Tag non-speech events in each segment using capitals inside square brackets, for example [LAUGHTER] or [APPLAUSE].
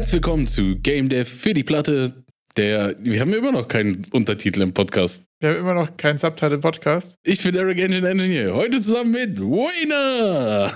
Herzlich willkommen zu Game Dev für die Platte. Der, wir haben immer noch keinen Untertitel im Podcast. Wir haben immer noch keinen Subtitle im Podcast. Ich bin Eric Engine Engineer. Heute zusammen mit Wayner.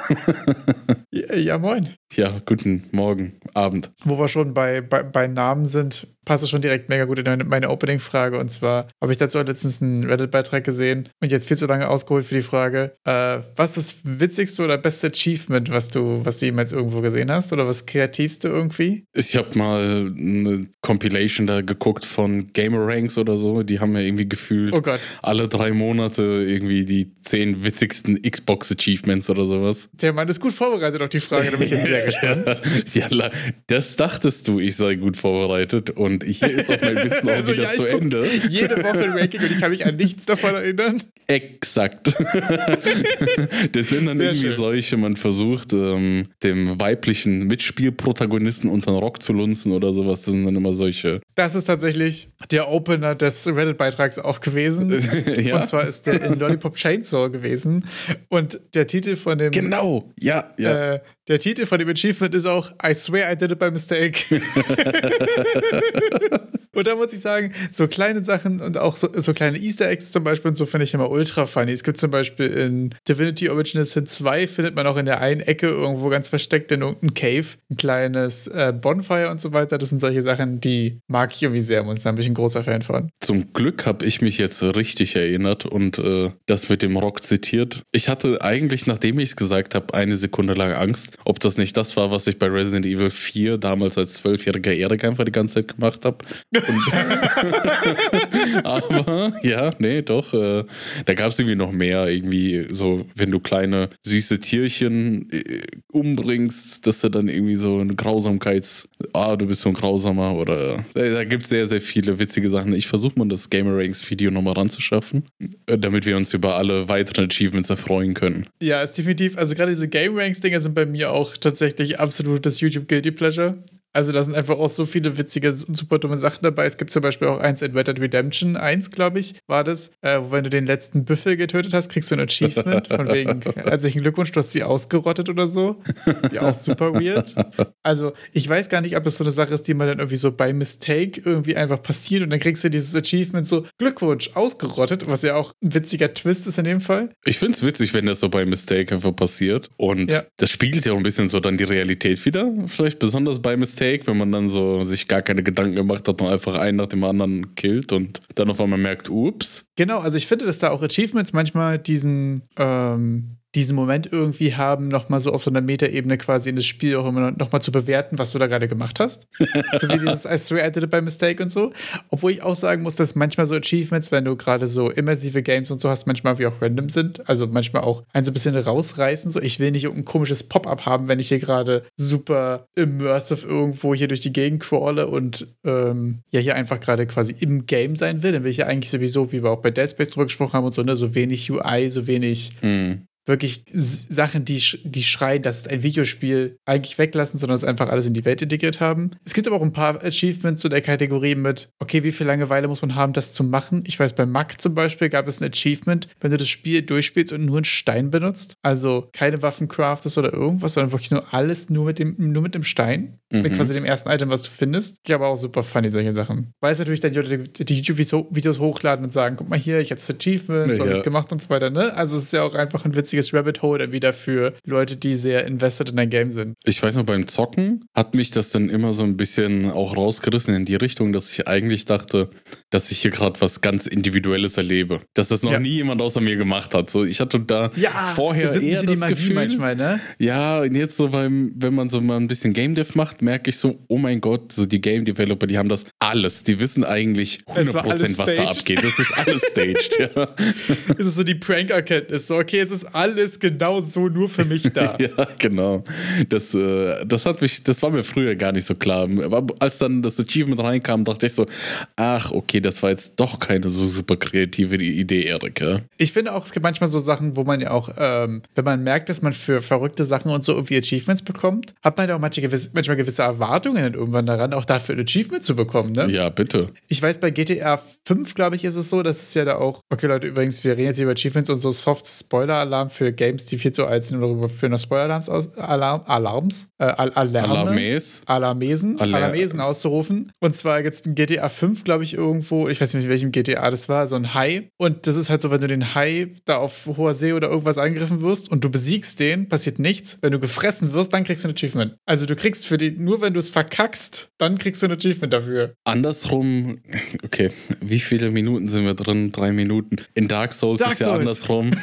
ja, ja, moin. Ja, guten Morgen, Abend. Wo wir schon bei, bei, bei Namen sind, passt es schon direkt mega gut in meine Opening-Frage. Und zwar habe ich dazu letztens einen Reddit-Beitrag gesehen und jetzt viel zu lange ausgeholt für die Frage, äh, was ist das witzigste oder beste Achievement, was du, was du jemals irgendwo gesehen hast? Oder was kreativste irgendwie? Ich habe mal eine Compilation da geguckt von Gamer Ranks oder so. Die haben mir irgendwie gefühlt oh alle drei Monate irgendwie die zehn witzigsten Xbox-Achievements oder sowas. Der Mann ist gut vorbereitet auf die Frage, da bin ich jetzt sehr gespannt. [LAUGHS] ja, das dachtest du, ich sei gut vorbereitet und hier ist auch mein Wissen auch [LAUGHS] also, wieder ja, zu Ende. Jede Woche ein Ranking und ich kann mich an nichts davon erinnern. Exakt. [LAUGHS] das sind dann sehr irgendwie schön. solche, man versucht, ähm, dem weiblichen Mitspielprotagonisten unter den Rock zu lunzen oder sowas. Das sind dann immer solche. Das ist tatsächlich der Opener des Reddit-Beitrags auch gewesen. [LAUGHS] ja. Und zwar ist der in Lollipop Chainsaw gewesen. Und der Titel von dem. Genau, ja, ja. Äh, der Titel von dem Achievement ist auch I swear I did it by mistake. [LAUGHS] [LAUGHS] und da muss ich sagen, so kleine Sachen und auch so, so kleine Easter Eggs zum Beispiel und so finde ich immer ultra funny. Es gibt zum Beispiel in Divinity Original Sin 2 findet man auch in der einen Ecke irgendwo ganz versteckt in irgendeinem Cave ein kleines äh, Bonfire und so weiter. Das sind solche Sachen, die mag ich irgendwie sehr und da bin ich ein großer Fan von. Zum Glück habe ich mich jetzt richtig erinnert und äh, das mit dem Rock zitiert. Ich hatte eigentlich, nachdem ich es gesagt habe, eine Sekunde lang Angst, ob das nicht das war, was ich bei Resident Evil 4 damals als zwölfjähriger Erik einfach die ganze Zeit gemacht habe. [LAUGHS] [LAUGHS] Aber ja, nee, doch. Äh, da gab es irgendwie noch mehr. Irgendwie so, wenn du kleine süße Tierchen äh, umbringst, dass du dann irgendwie so eine Grausamkeits, ah, du bist so ein Grausamer oder äh, da gibt es sehr, sehr viele witzige Sachen. Ich versuche mal das Gamer Ranks Video nochmal ranzuschaffen, äh, damit wir uns über alle weiteren Achievements erfreuen können. Ja, ist definitiv, also gerade diese Game Ranks Dinger sind bei mir auch tatsächlich absolutes YouTube Guilty Pleasure. Also da sind einfach auch so viele witzige, super dumme Sachen dabei. Es gibt zum Beispiel auch eins in Red Dead Redemption 1, glaube ich, war das, äh, wo wenn du den letzten Büffel getötet hast, kriegst du ein Achievement [LAUGHS] von wegen herzlichen Glückwunsch, du hast sie ausgerottet oder so. Ja, auch super weird. Also ich weiß gar nicht, ob das so eine Sache ist, die man dann irgendwie so bei Mistake irgendwie einfach passiert und dann kriegst du dieses Achievement so Glückwunsch, ausgerottet, was ja auch ein witziger Twist ist in dem Fall. Ich finde es witzig, wenn das so bei Mistake einfach passiert und ja. das spiegelt ja auch ein bisschen so dann die Realität wieder, vielleicht besonders bei Mistake Take, wenn man dann so sich gar keine Gedanken gemacht hat und einfach einen nach dem anderen killt und dann auf einmal merkt, ups. Genau, also ich finde, dass da auch Achievements manchmal diesen ähm, diesen Moment irgendwie haben, nochmal so auf so einer Metaebene quasi in das Spiel auch immer nochmal zu bewerten, was du da gerade gemacht hast. [LAUGHS] so wie dieses I swear I did it by mistake und so. Obwohl ich auch sagen muss, dass manchmal so Achievements, wenn du gerade so immersive Games und so hast, manchmal wie auch random sind. Also manchmal auch ein so ein bisschen rausreißen. So, ich will nicht irgendein komisches Pop-up haben, wenn ich hier gerade super immersive irgendwo hier durch die Gegend crawle und ähm, ja, hier einfach gerade quasi im Game sein will. Dann will ich ja eigentlich sowieso, wie wir auch bei Dead Space drüber gesprochen haben und so, ne, so wenig UI, so wenig mhm wirklich Sachen, die, die schreien, das ist ein Videospiel, eigentlich weglassen, sondern es einfach alles in die Welt integriert haben. Es gibt aber auch ein paar Achievements zu der Kategorie mit, okay, wie viel Langeweile muss man haben, das zu machen? Ich weiß, bei Mac zum Beispiel gab es ein Achievement, wenn du das Spiel durchspielst und nur einen Stein benutzt, also keine Waffen craftest oder irgendwas, sondern wirklich nur alles nur mit dem, nur mit dem Stein, mhm. mit quasi dem ersten Item, was du findest. Ich habe auch super funny solche Sachen. Weil es natürlich dann die, die YouTube-Videos hochladen und sagen, guck mal hier, ich habe das Achievement, so ja. alles gemacht und so weiter, ne? Also es ist ja auch einfach ein witziges witziges Rabbit Hole dann wieder für Leute, die sehr invested in ein Game sind. Ich weiß noch, beim Zocken hat mich das dann immer so ein bisschen auch rausgerissen in die Richtung, dass ich eigentlich dachte, dass ich hier gerade was ganz Individuelles erlebe. Dass das noch ja. nie jemand außer mir gemacht hat. So, ich hatte da ja, vorher das eher das Gefühl, manchmal, ne? Ja, und jetzt so beim, wenn man so mal ein bisschen Game Dev macht, merke ich so, oh mein Gott, so die Game Developer, die haben das alles. Die wissen eigentlich 100% was da abgeht. Das ist alles staged, ja. [LAUGHS] Es ist so die Prank-Erkenntnis. So, okay, es ist alles genau so nur für mich da. [LAUGHS] ja, genau. Das, äh, das hat mich, das war mir früher gar nicht so klar. Aber als dann das Achievement reinkam, dachte ich so, ach, okay, das war jetzt doch keine so super kreative Idee, Erik. Ja? Ich finde auch, es gibt manchmal so Sachen, wo man ja auch, ähm, wenn man merkt, dass man für verrückte Sachen und so irgendwie Achievements bekommt, hat man ja auch manche gewisse, manchmal gewisse gewisse Erwartungen irgendwann daran, auch dafür ein Achievement zu bekommen, ne? Ja, bitte. Ich weiß, bei GTA 5, glaube ich, ist es so, dass es ja da auch, okay Leute, übrigens, wir reden jetzt über Achievements und so Soft-Spoiler-Alarm für Games, die viel zu alt sind oder für noch Spoiler-Alarms, aus, Alarm, Alarms, äh, Al Alarme, Alarmes. Alarmesen, Alar- Alarmesen auszurufen. Und zwar gibt es in GTA 5, glaube ich, irgendwo, ich weiß nicht, in welchem GTA das war, so ein Hai. Und das ist halt so, wenn du den Hai da auf hoher See oder irgendwas angegriffen wirst und du besiegst den, passiert nichts. Wenn du gefressen wirst, dann kriegst du ein Achievement. Also du kriegst für die, nur wenn du es verkackst, dann kriegst du ein Achievement dafür. Andersrum, okay, wie viele Minuten sind wir drin? Drei Minuten. In Dark Souls Dark ist ja Souls. andersrum, [LAUGHS]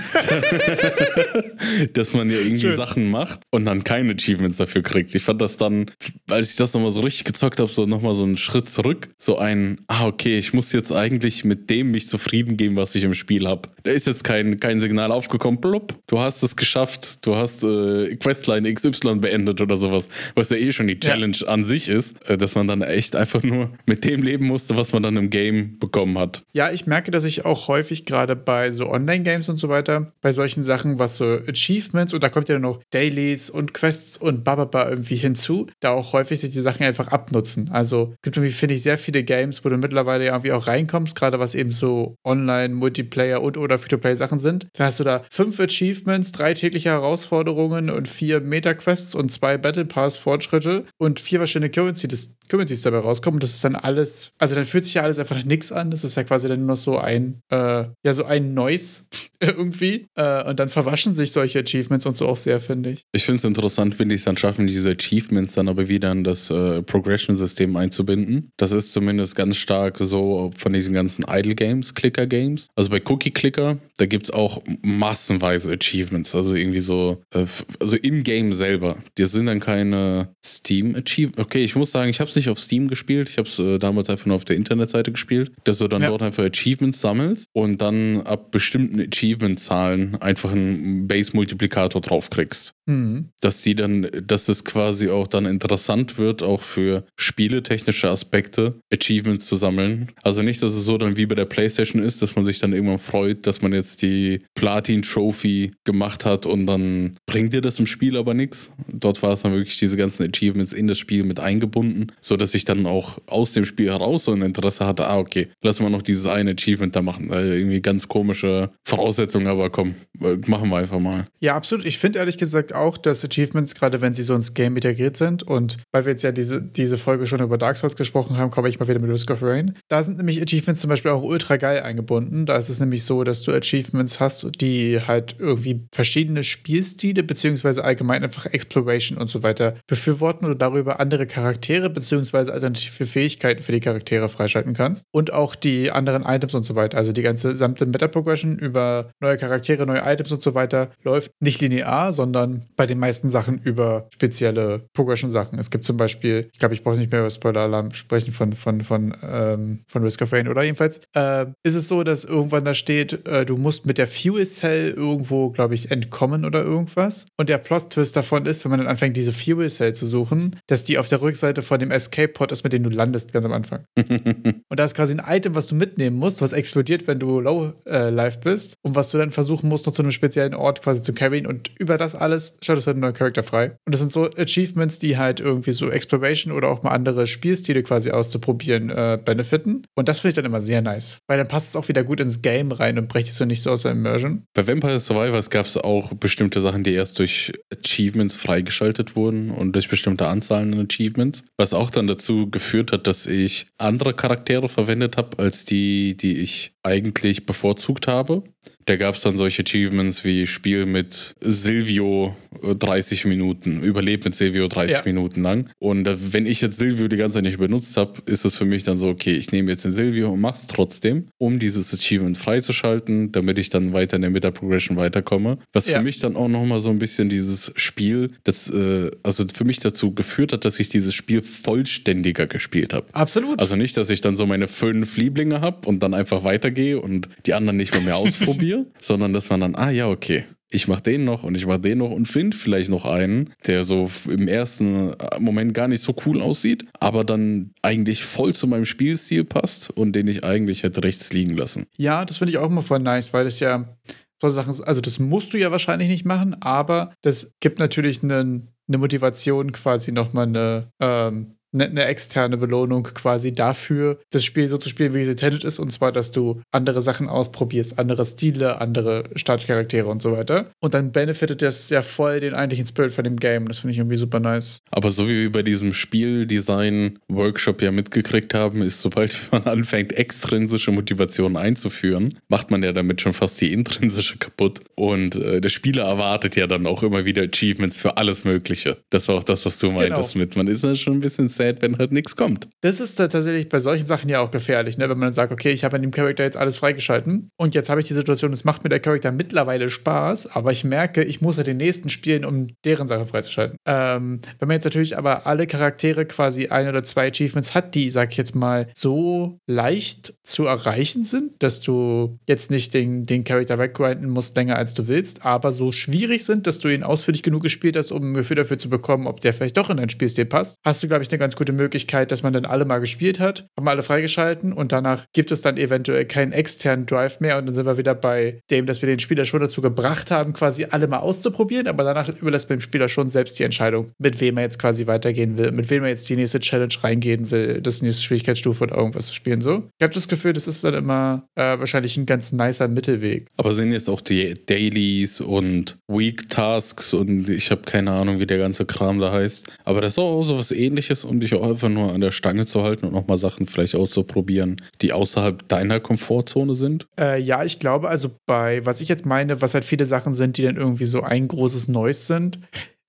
dass man ja irgendwie Schön. Sachen macht und dann keine Achievements dafür kriegt. Ich fand das dann, als ich das nochmal so richtig gezockt habe, so nochmal so einen Schritt zurück. So ein, ah, okay, ich muss jetzt eigentlich mit dem mich zufrieden geben, was ich im Spiel habe. Da ist jetzt kein, kein Signal aufgekommen, plupp, du hast es geschafft, du hast äh, Questline XY beendet oder sowas, was ja eh schon die Ja. Challenge an sich ist, äh, dass man dann echt einfach nur mit dem leben musste, was man dann im Game bekommen hat. Ja, ich merke, dass ich auch häufig gerade bei so Online-Games und so weiter, bei solchen Sachen, was so Achievements und da kommt ja dann noch Dailies und Quests und bababa irgendwie hinzu, da auch häufig sich die Sachen einfach abnutzen. Also es gibt irgendwie, finde ich, sehr viele Games, wo du mittlerweile irgendwie auch reinkommst, gerade was eben so Online, Multiplayer und oder Free-to-Play-Sachen sind. Dann hast du da fünf Achievements, drei tägliche Herausforderungen und vier Meta-Quests und zwei Battle Pass-Fortschritte und vier verschiedene Currency Currencies dabei rauskommen. Das ist dann alles, also dann fühlt sich ja alles einfach nach nix an. Das ist ja quasi dann nur noch so ein, äh, ja, so ein Noise [LAUGHS] irgendwie. Äh, und dann verwaschen sich solche Achievements und so auch sehr, finde ich. Ich finde es interessant, wenn die es dann schaffen, diese Achievements dann aber wieder in das äh, Progression-System einzubinden. Das ist zumindest ganz stark so von diesen ganzen Idle-Games, Clicker-Games. Also bei Cookie-Clicker, da gibt es auch massenweise Achievements. Also irgendwie so, äh, also im Game selber. Die sind dann keine Steam-Achievements. Okay, ich muss sagen, ich habe es nicht auf Steam gespielt. Ich habe es äh, damals einfach nur auf der Internetseite gespielt, dass du dann Ja. dort einfach Achievements sammelst und dann ab bestimmten Achievement-Zahlen einfach einen Base-Multiplikator draufkriegst Mhm. dass die dann, dass es quasi auch dann interessant wird, auch für spieletechnische Aspekte Achievements zu sammeln. Also nicht, dass es so dann wie bei der PlayStation ist, dass man sich dann irgendwann freut, dass man jetzt die Platin Trophy gemacht hat und dann bringt dir das im Spiel aber nichts. Dort war es dann wirklich diese ganzen Achievements in das Spiel mit eingebunden, so dass ich dann auch aus dem Spiel heraus so ein Interesse hatte, ah okay, lass mal noch dieses eine Achievement da machen, weil irgendwie ganz komische Voraussetzungen, aber komm, äh, machen wir einfach mal. Ja, absolut. Ich finde ehrlich gesagt auch, dass Achievements, gerade wenn sie so ins Game integriert sind, und weil wir jetzt ja diese, diese Folge schon über Dark Souls gesprochen haben, komme ich mal wieder mit Risk of Rain. Da sind nämlich Achievements zum Beispiel auch ultra geil eingebunden. Da ist es nämlich so, dass du Achievements hast, die halt irgendwie verschiedene Spielstile, beziehungsweise allgemein einfach Exploration und so weiter befürworten oder darüber andere Charaktere, beziehungsweise alternative Fähigkeiten für die Charaktere freischalten kannst. Und auch die anderen Items und so weiter. Also die ganze gesamte Meta-Progression über neue Charaktere, neue Items und so weiter läuft nicht linear, sondern bei den meisten Sachen über spezielle Progression-Sachen. Es gibt zum Beispiel, ich glaube, ich brauche nicht mehr über Spoiler-Alarm sprechen von, von, von, ähm, von Risk of Rain oder jedenfalls äh, ist es so, dass irgendwann da steht, äh, du musst mit der Fuel Cell irgendwo, glaube ich, entkommen oder irgendwas. Und der Plot-Twist davon ist, wenn man dann anfängt, diese Fuel Cell zu suchen, dass die auf der Rückseite von dem Escape-Pod ist, mit dem du landest, ganz am Anfang. [LAUGHS] Und da ist quasi ein Item, was du mitnehmen musst, was explodiert, wenn du low äh, life bist und was du dann versuchen musst, noch zu einem speziellen Ort quasi zu carryen und über das alles schaltest du halt einen neuen Charakter frei. Und das sind so Achievements, die halt irgendwie so Exploration oder auch mal andere Spielstile quasi auszuprobieren äh, benefiten. Und das finde ich dann immer sehr nice, weil dann passt es auch wieder gut ins Game rein und bricht es so nicht so aus der Immersion. Bei Vampire Survivors gab es auch bestimmte Sachen, die erst durch Achievements freigeschaltet wurden und durch bestimmte Anzahlen an Achievements, was auch dann dazu geführt hat, dass ich andere Charaktere verwendet habe als die, die ich eigentlich bevorzugt habe. Da gab es dann solche Achievements wie Spiel mit Silvio äh, 30 Minuten, Überleb mit Silvio 30 Ja. Minuten lang. Und äh, wenn ich jetzt Silvio die ganze Zeit nicht benutzt habe, ist es für mich dann so, okay, ich nehme jetzt den Silvio und mach's trotzdem, um dieses Achievement freizuschalten, damit ich dann weiter in der Meta-Progression weiterkomme. Was Ja. für mich dann auch nochmal so ein bisschen dieses Spiel, das äh, also für mich dazu geführt hat, dass ich dieses Spiel vollständiger gespielt habe. Absolut. Also nicht, dass ich dann so meine fünf Lieblinge habe und dann einfach weitergehe und die anderen nicht mehr, mehr ausprobiere, [LAUGHS] sondern dass man dann, ah ja, okay, ich mache den noch und ich mache den noch und finde vielleicht noch einen, der so im ersten Moment gar nicht so cool aussieht, aber dann eigentlich voll zu meinem Spielstil passt und den ich eigentlich hätte rechts liegen lassen. Ja, das finde ich auch immer voll nice, weil das ja so Sachen, also das musst du ja wahrscheinlich nicht machen, aber das gibt natürlich einen, eine Motivation quasi nochmal eine ähm, eine, eine externe Belohnung quasi dafür, das Spiel so zu spielen, wie es intended ist. Und zwar, dass du andere Sachen ausprobierst, andere Stile, andere Startcharaktere und so weiter. Und dann benefitet das ja voll den eigentlichen Spirit von dem Game. Das finde ich irgendwie super nice. Aber so wie wir bei diesem Spieldesign-Workshop ja mitgekriegt haben, ist, sobald [LAUGHS] man anfängt, extrinsische Motivationen einzuführen, macht man ja damit schon fast die intrinsische kaputt. Und äh, der Spieler erwartet ja dann auch immer wieder Achievements für alles Mögliche. Das war auch das, was du meintest genau. mit. Man ist ja schon ein bisschen sad, wenn halt nichts kommt. Das ist da tatsächlich bei solchen Sachen ja auch gefährlich, ne? wenn man dann sagt, okay, ich habe an dem Charakter jetzt alles freigeschalten und jetzt habe ich die Situation, es macht mir der Charakter mittlerweile Spaß, aber ich merke, ich muss ja den nächsten spielen, um deren Sache freizuschalten. Ähm, wenn man jetzt natürlich aber alle Charaktere quasi ein oder zwei Achievements hat, die, sag ich jetzt mal, so leicht zu erreichen sind, dass du jetzt nicht den, den Charakter weggrinden musst länger als du willst, aber so schwierig sind, dass du ihn ausführlich genug gespielt hast, um ein Gefühl dafür zu bekommen, ob der vielleicht doch in dein Spielstil passt, hast du, glaube ich, eine ganz ganz gute Möglichkeit, dass man dann alle mal gespielt hat, haben alle freigeschalten und danach gibt es dann eventuell keinen externen Drive mehr und dann sind wir wieder bei dem, dass wir den Spieler schon dazu gebracht haben, quasi alle mal auszuprobieren, aber danach überlässt man dem Spieler schon selbst die Entscheidung, mit wem er jetzt quasi weitergehen will, mit wem er jetzt die nächste Challenge reingehen will, das nächste Schwierigkeitsstufe oder irgendwas zu spielen. So. Ich habe das Gefühl, das ist dann immer äh, wahrscheinlich ein ganz nicer Mittelweg. Aber sind jetzt auch die Dailies und Week Tasks und ich habe keine Ahnung, wie der ganze Kram da heißt. Aber das ist auch so was ähnliches und dich auch einfach nur an der Stange zu halten und nochmal Sachen vielleicht auszuprobieren, die außerhalb deiner Komfortzone sind? Äh, ja, ich glaube, also bei, was ich jetzt meine, was halt viele Sachen sind, die dann irgendwie so ein großes Neues sind,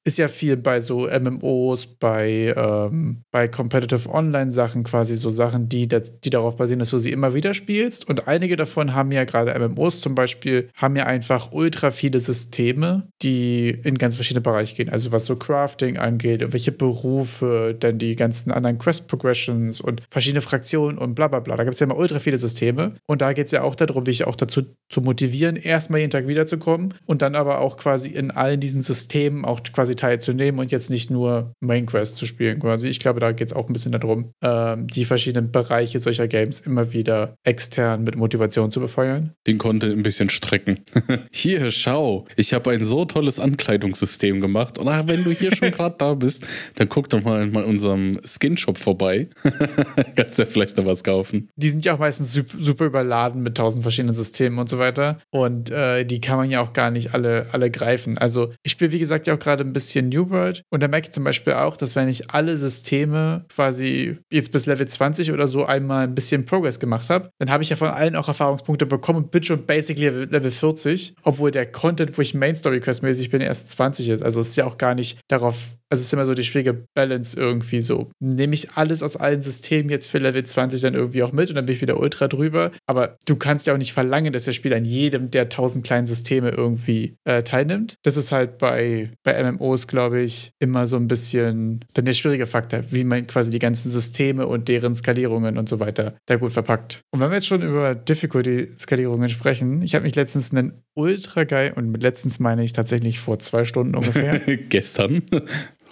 ist ja viel bei so MMOs, bei, ähm, bei Competitive Online-Sachen quasi so Sachen, die, die darauf basieren, dass du sie immer wieder spielst. Und einige davon haben ja gerade MMOs zum Beispiel, haben ja einfach ultra viele Systeme, die in ganz verschiedene Bereiche gehen. Also was so Crafting angeht und welche Berufe, dann die ganzen anderen Quest-Progressions und verschiedene Fraktionen und bla bla bla. Da gibt es ja immer ultra viele Systeme. Und da geht es ja auch darum, dich auch dazu zu motivieren, erstmal jeden Tag wiederzukommen und dann aber auch quasi in allen diesen Systemen auch quasi quasi teilzunehmen und jetzt nicht nur Main Quest zu spielen quasi. Ich glaube, da geht es auch ein bisschen darum, ähm, die verschiedenen Bereiche solcher Games immer wieder extern mit Motivation zu befeuern. Den konnte ein bisschen strecken. [LAUGHS] hier, schau, ich habe ein so tolles Ankleidungssystem gemacht und ach, wenn du hier schon [LAUGHS] gerade da bist, dann guck doch mal in unserem Skin-Shop vorbei. [LAUGHS] Kannst ja vielleicht noch was kaufen. Die sind ja auch meistens super überladen mit tausend verschiedenen Systemen und so weiter und äh, die kann man ja auch gar nicht alle, alle greifen. Also ich spiele, wie gesagt, ja auch gerade ein bisschen bisschen New World. Und da merke ich zum Beispiel auch, dass wenn ich alle Systeme quasi jetzt bis Level 20 oder so einmal ein bisschen Progress gemacht habe, dann habe ich ja von allen auch Erfahrungspunkte bekommen und bin schon basically Level 40, obwohl der Content, wo ich Main Story Quest mäßig bin, erst 20 ist. Also es ist ja auch gar nicht darauf also es ist immer so die schwierige Balance irgendwie so. Nehme ich alles aus allen Systemen jetzt für Level 20 dann irgendwie auch mit und dann bin ich wieder ultra drüber. Aber du kannst ja auch nicht verlangen, dass der Spieler an jedem der tausend kleinen Systeme irgendwie äh, teilnimmt. Das ist halt bei, bei MMOs, glaube ich, immer so ein bisschen dann der schwierige Faktor, wie man quasi die ganzen Systeme und deren Skalierungen und so weiter da gut verpackt. Und wenn wir jetzt schon über Difficulty-Skalierungen sprechen, ich habe mich letztens einen ultra geil, und mit letztens meine ich tatsächlich vor zwei Stunden ungefähr. [LAUGHS] Gestern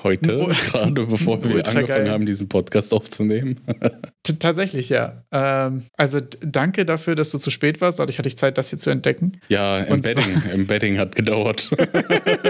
heute, gerade bevor wir angefangen geil. haben, diesen Podcast aufzunehmen. [LAUGHS] Tatsächlich, ja. Ähm, also danke dafür, dass du zu spät warst. Dadurch hatte ich Zeit, das hier zu entdecken. Ja, Embedding, Embedding hat gedauert.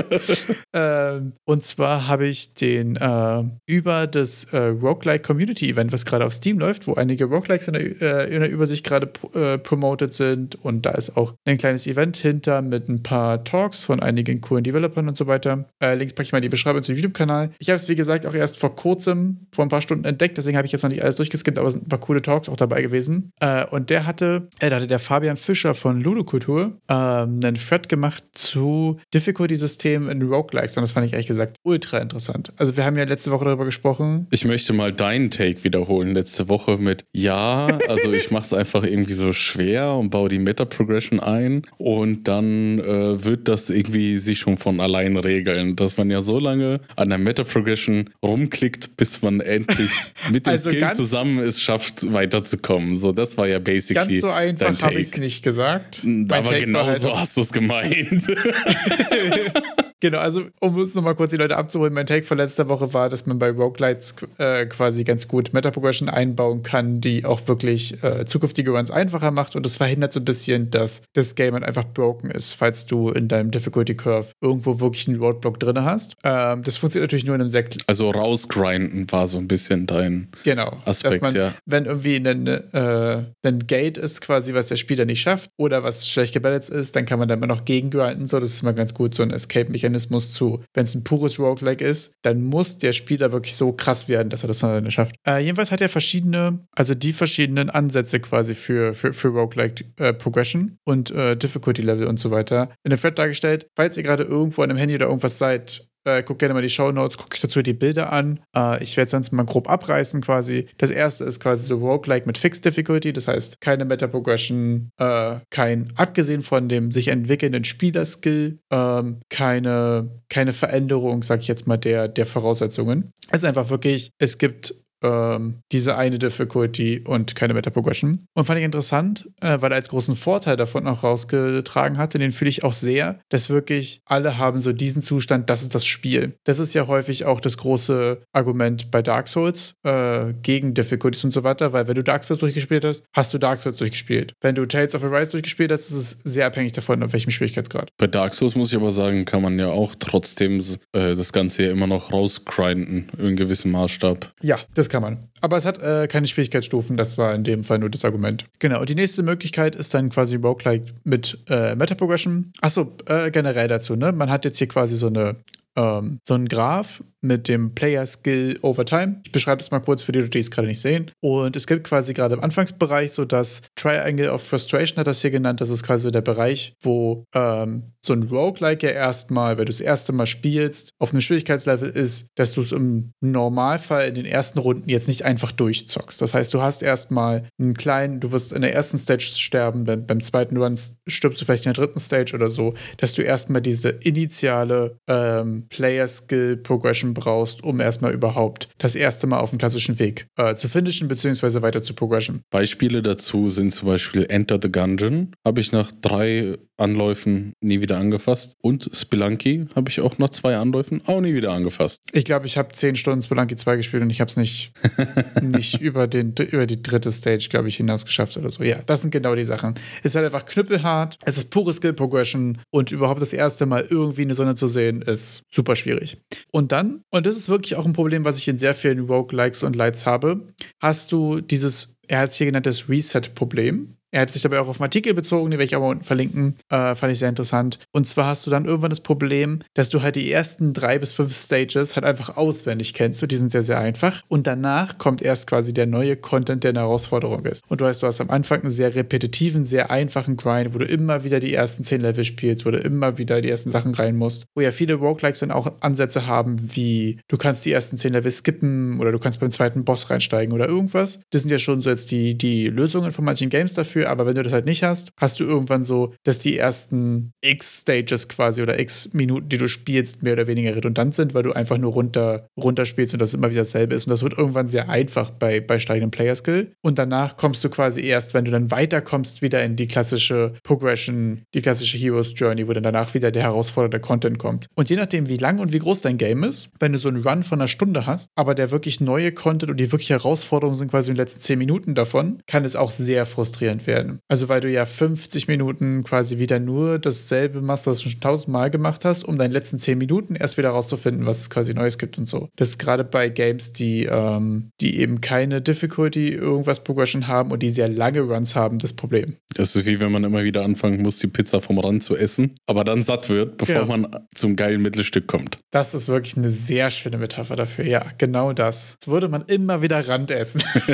[LAUGHS] ähm, und zwar habe ich den äh, über das äh, Roguelike Community Event, was gerade auf Steam läuft, wo einige Roguelikes in der, äh, in der Übersicht gerade äh, promoted sind. Und da ist auch ein kleines Event hinter mit ein paar Talks von einigen coolen Developern und so weiter. Äh, links packe ich mal in die Beschreibung zum YouTube-Kanal mal. Ich habe es, wie gesagt, auch erst vor kurzem, vor ein paar Stunden entdeckt, deswegen habe ich jetzt noch nicht alles durchgeskippt, aber es sind ein paar coole Talks auch dabei gewesen. Äh, und der hatte, äh, da hatte der Fabian Fischer von Ludokultur ähm, einen Thread gemacht zu Difficulty-Systemen in Roguelikes und das fand ich ehrlich gesagt ultra interessant. Also wir haben ja letzte Woche darüber gesprochen. Ich möchte mal deinen Take wiederholen letzte Woche mit ja, also ich [LAUGHS] mache es einfach irgendwie so schwer und baue die Meta-Progression ein und dann äh, wird das irgendwie sich schon von allein regeln, dass man ja so lange an der Meta-Progression rumklickt, bis man endlich [LAUGHS] mit den also Skills zusammen es schafft, weiterzukommen. So, das war ja basically. Ganz so einfach habe ich es nicht gesagt. Mein Aber genau halt so hast du es gemeint. [LAUGHS] [LAUGHS] Genau, also um uns nochmal kurz die Leute abzuholen, mein Take von letzter Woche war, dass man bei Roguelites äh, quasi ganz gut Meta-Progression einbauen kann, die auch wirklich äh, zukünftige Runs einfacher macht und das verhindert so ein bisschen, dass das Game halt einfach broken ist, falls du in deinem Difficulty Curve irgendwo wirklich einen Roadblock drin hast. Ähm, das funktioniert natürlich nur in einem sehr Also rausgrinden war so ein bisschen dein genau, Aspekt, dass man, ja. wenn irgendwie ein, äh, ein Gate ist, quasi, was der Spieler nicht schafft oder was schlecht gebalanced ist, dann kann man da immer noch gegengrinden. So, das ist mal ganz gut, so ein Escape-Mechanismus zu, wenn es ein pures Roguelike ist, dann muss der Spieler wirklich so krass werden, dass er das dann schafft. Äh, jedenfalls hat er verschiedene, also die verschiedenen Ansätze quasi für, für, für Roguelike äh, Progression und äh, Difficulty Level und so weiter in der Thread dargestellt. Falls ihr gerade irgendwo an einem Handy oder irgendwas seid, äh, guckt gerne mal die Show Notes, guckt euch dazu die Bilder an. Äh, ich werde sonst mal grob abreißen quasi. Das erste ist quasi so Roguelike mit Fixed Difficulty, das heißt keine Meta-Progression, äh, kein, abgesehen von dem sich entwickelnden Spielerskill, ähm, keine, keine Veränderung, sag ich jetzt mal, der, der Voraussetzungen. Es ist einfach wirklich, es gibt ähm, diese eine Difficulty und keine Meta-Progression. Und fand ich interessant, äh, weil er als großen Vorteil davon auch rausgetragen hatte, den fühle ich auch sehr, dass wirklich alle haben so diesen Zustand, das ist das Spiel. Das ist ja häufig auch das große Argument bei Dark Souls äh, gegen Difficulties und so weiter, weil wenn du Dark Souls durchgespielt hast, hast du Dark Souls durchgespielt. Wenn du Tales of Arise durchgespielt hast, ist es sehr abhängig davon, auf welchem Schwierigkeitsgrad. Bei Dark Souls muss ich aber sagen, kann man ja auch trotzdem äh, das Ganze ja immer noch rausgrinden in gewissem Maßstab. Ja, das kann man. Aber es hat äh, keine Schwierigkeitsstufen, das war in dem Fall nur das Argument. Genau, und die nächste Möglichkeit ist dann quasi Roguelike mit äh, Meta-Progression. Achso, äh, generell dazu, ne? Man hat jetzt hier quasi so eine ähm, so ein Graph mit dem Player Skill over Time. Ich beschreibe das mal kurz für die, die es gerade nicht sehen. Und es gibt quasi gerade im Anfangsbereich so das Triangle of Frustration, hat das hier genannt. Das ist quasi der Bereich, wo ähm, so ein Roguelike ja erstmal, wenn du das erste Mal spielst, auf einem Schwierigkeitslevel ist, dass du es im Normalfall in den ersten Runden jetzt nicht einfach durchzockst. Das heißt, du hast erstmal einen kleinen, du wirst in der ersten Stage sterben, dann beim zweiten Run stirbst du vielleicht in der dritten Stage oder so, dass du erstmal diese initiale ähm, Player Skill Progression brauchst, um erstmal überhaupt das erste Mal auf dem klassischen Weg äh, zu finishen, beziehungsweise weiter zu progression. Beispiele dazu sind zum Beispiel Enter the Gungeon. Habe ich nach drei Anläufen nie wieder angefasst. Und Spelunky habe ich auch nach zwei Anläufen auch nie wieder angefasst. Ich glaube, ich habe zehn Stunden Spelunky 2 gespielt und ich habe es nicht, [LAUGHS] nicht über, den, über die dritte Stage, glaube ich, hinaus geschafft oder so. Ja, das sind genau die Sachen. Es ist halt einfach knüppelhart, es ist pure Skill Progression und überhaupt das erste Mal irgendwie eine Sonne zu sehen, ist super schwierig. Und dann, und das ist wirklich auch ein Problem, was ich in sehr vielen Rogue-Likes und Lights habe, hast du dieses, er hat es hier genannt, das Reset-Problem. Er hat sich dabei auch auf einen Artikel bezogen, den werde ich aber unten verlinken. Äh, fand ich sehr interessant. Und zwar hast du dann irgendwann das Problem, dass du halt die ersten drei bis fünf Stages halt einfach auswendig kennst. Und die sind sehr, sehr einfach. Und danach kommt erst quasi der neue Content, der eine Herausforderung ist. Und du heißt, du hast am Anfang einen sehr repetitiven, sehr einfachen Grind, wo du immer wieder die ersten zehn Level spielst, wo du immer wieder die ersten Sachen rein musst. Wo ja viele Roguelikes dann auch Ansätze haben, wie du kannst die ersten zehn Level skippen oder du kannst beim zweiten Boss reinsteigen oder irgendwas. Das sind ja schon so jetzt die, die Lösungen von manchen Games dafür dafür, aber wenn du das halt nicht hast, hast du irgendwann so, dass die ersten x Stages quasi oder x Minuten, die du spielst, mehr oder weniger redundant sind, weil du einfach nur runter, runter spielst und das immer wieder dasselbe ist. Und das wird irgendwann sehr einfach bei, bei steigendem Player Skill. Und danach kommst du quasi erst, wenn du dann weiterkommst, wieder in die klassische Progression, die klassische Heroes Journey, wo dann danach wieder der herausfordernde Content kommt. Und je nachdem, wie lang und wie groß dein Game ist, wenn du so einen Run von einer Stunde hast, aber der wirklich neue Content und die wirklich Herausforderungen sind quasi in den letzten 10 Minuten davon, kann es auch sehr frustrierend werden werden. Also weil du ja 50 Minuten quasi wieder nur dasselbe machst, was du schon tausendmal gemacht hast, um deine letzten 10 Minuten erst wieder rauszufinden, was es quasi Neues gibt und so. Das ist gerade bei Games, die, ähm, die eben keine Difficulty, irgendwas Progression haben und die sehr lange Runs haben, das Problem. Das ist wie wenn man immer wieder anfangen muss, die Pizza vom Rand zu essen, aber dann satt wird, bevor ja. man zum geilen Mittelstück kommt. Das ist wirklich eine sehr schöne Metapher dafür. Ja, genau das. Das würde man immer wieder Rand essen. [LAUGHS]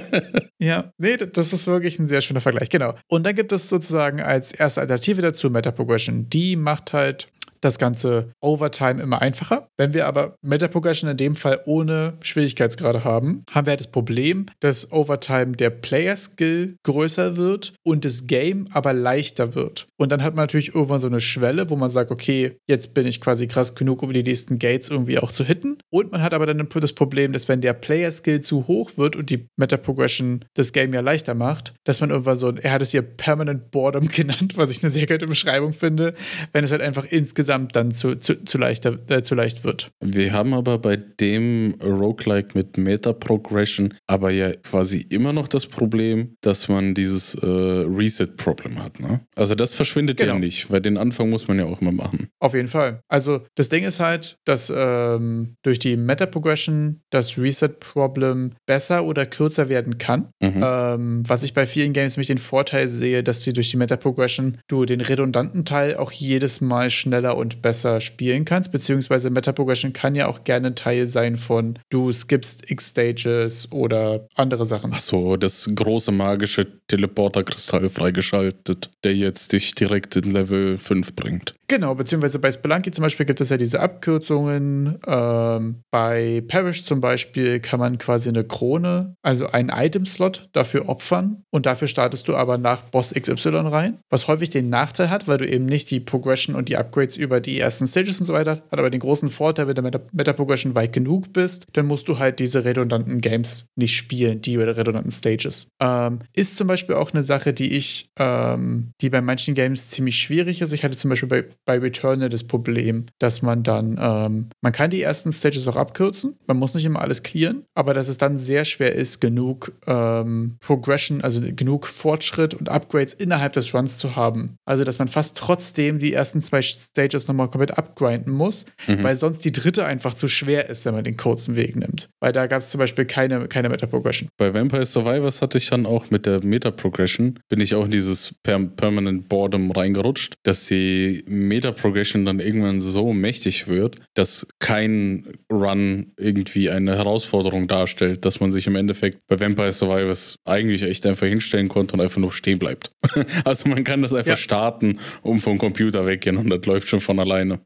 [LAUGHS] ja, nee, das ist wirklich ein sehr schöner Vergleich, genau. Und dann gibt es sozusagen als erste Alternative dazu Meta Progression. Die macht halt das Ganze Overtime immer einfacher. Wenn wir aber Meta-Progression in dem Fall ohne Schwierigkeitsgrade haben, haben wir halt das Problem, dass Overtime der Player-Skill größer wird und das Game aber leichter wird. Und dann hat man natürlich irgendwann so eine Schwelle, wo man sagt, okay, jetzt bin ich quasi krass genug, um die nächsten Gates irgendwie auch zu hitten. Und man hat aber dann das Problem, dass wenn der Player-Skill zu hoch wird und die Meta-Progression das Game ja leichter macht, dass man irgendwann so, er hat es hier Permanent Boredom [LAUGHS] genannt, was ich eine sehr gute Beschreibung finde, wenn es halt einfach insgesamt insgesamt dann zu, zu, zu, leichter, äh, zu leicht wird. Wir haben aber bei dem Roguelike mit Meta-Progression aber ja quasi immer noch das Problem, dass man dieses äh, Reset-Problem hat. Ne? Also das verschwindet genau. ja nicht, weil den Anfang muss man ja auch immer machen. Auf jeden Fall. Also das Ding ist halt, dass ähm, durch die Meta-Progression das Reset-Problem besser oder kürzer werden kann. Mhm. Ähm, was ich bei vielen Games nämlich den Vorteil sehe, dass du durch die Meta-Progression du den redundanten Teil auch jedes Mal schneller und besser spielen kannst, beziehungsweise Meta-Progression kann ja auch gerne Teil sein von du skippst X-Stages oder andere Sachen. Ach so, das große magische Teleporter-Kristall freigeschaltet, der jetzt dich direkt in Level 5 bringt. Genau, beziehungsweise bei Spelunky zum Beispiel gibt es ja diese Abkürzungen. Ähm, bei Parish zum Beispiel kann man quasi eine Krone, also einen Item-Slot dafür opfern und dafür startest du aber nach Boss XY rein, was häufig den Nachteil hat, weil du eben nicht die Progression und die Upgrades über die ersten Stages und so weiter hat, aber den großen Vorteil, wenn du mit der Meta-Progression weit genug bist, dann musst du halt diese redundanten Games nicht spielen, die redundanten Stages. Ähm, ist zum Beispiel auch eine Sache, die ich, ähm, die bei manchen Games ziemlich schwierig ist. Ich hatte zum Beispiel bei bei Returnal das Problem, dass man dann, ähm, man kann die ersten Stages auch abkürzen, man muss nicht immer alles clearen, aber dass es dann sehr schwer ist, genug ähm, Progression, also genug Fortschritt und Upgrades innerhalb des Runs zu haben. Also, dass man fast trotzdem die ersten zwei Stages nochmal komplett upgrinden muss, mhm. weil sonst die dritte einfach zu schwer ist, wenn man den kurzen Weg nimmt. Weil da gab es zum Beispiel keine, keine Meta-Progression. Bei Vampire Survivors hatte ich dann auch mit der Meta-Progression, bin ich auch in dieses Permanent Boredom reingerutscht, dass die Meta-Progression dann irgendwann so mächtig wird, dass kein Run irgendwie eine Herausforderung darstellt, dass man sich im Endeffekt bei Vampire Survivors eigentlich echt einfach hinstellen konnte und einfach nur stehen bleibt. [LAUGHS] also man kann das einfach ja. starten, um vom Computer weggehen und das läuft schon von alleine.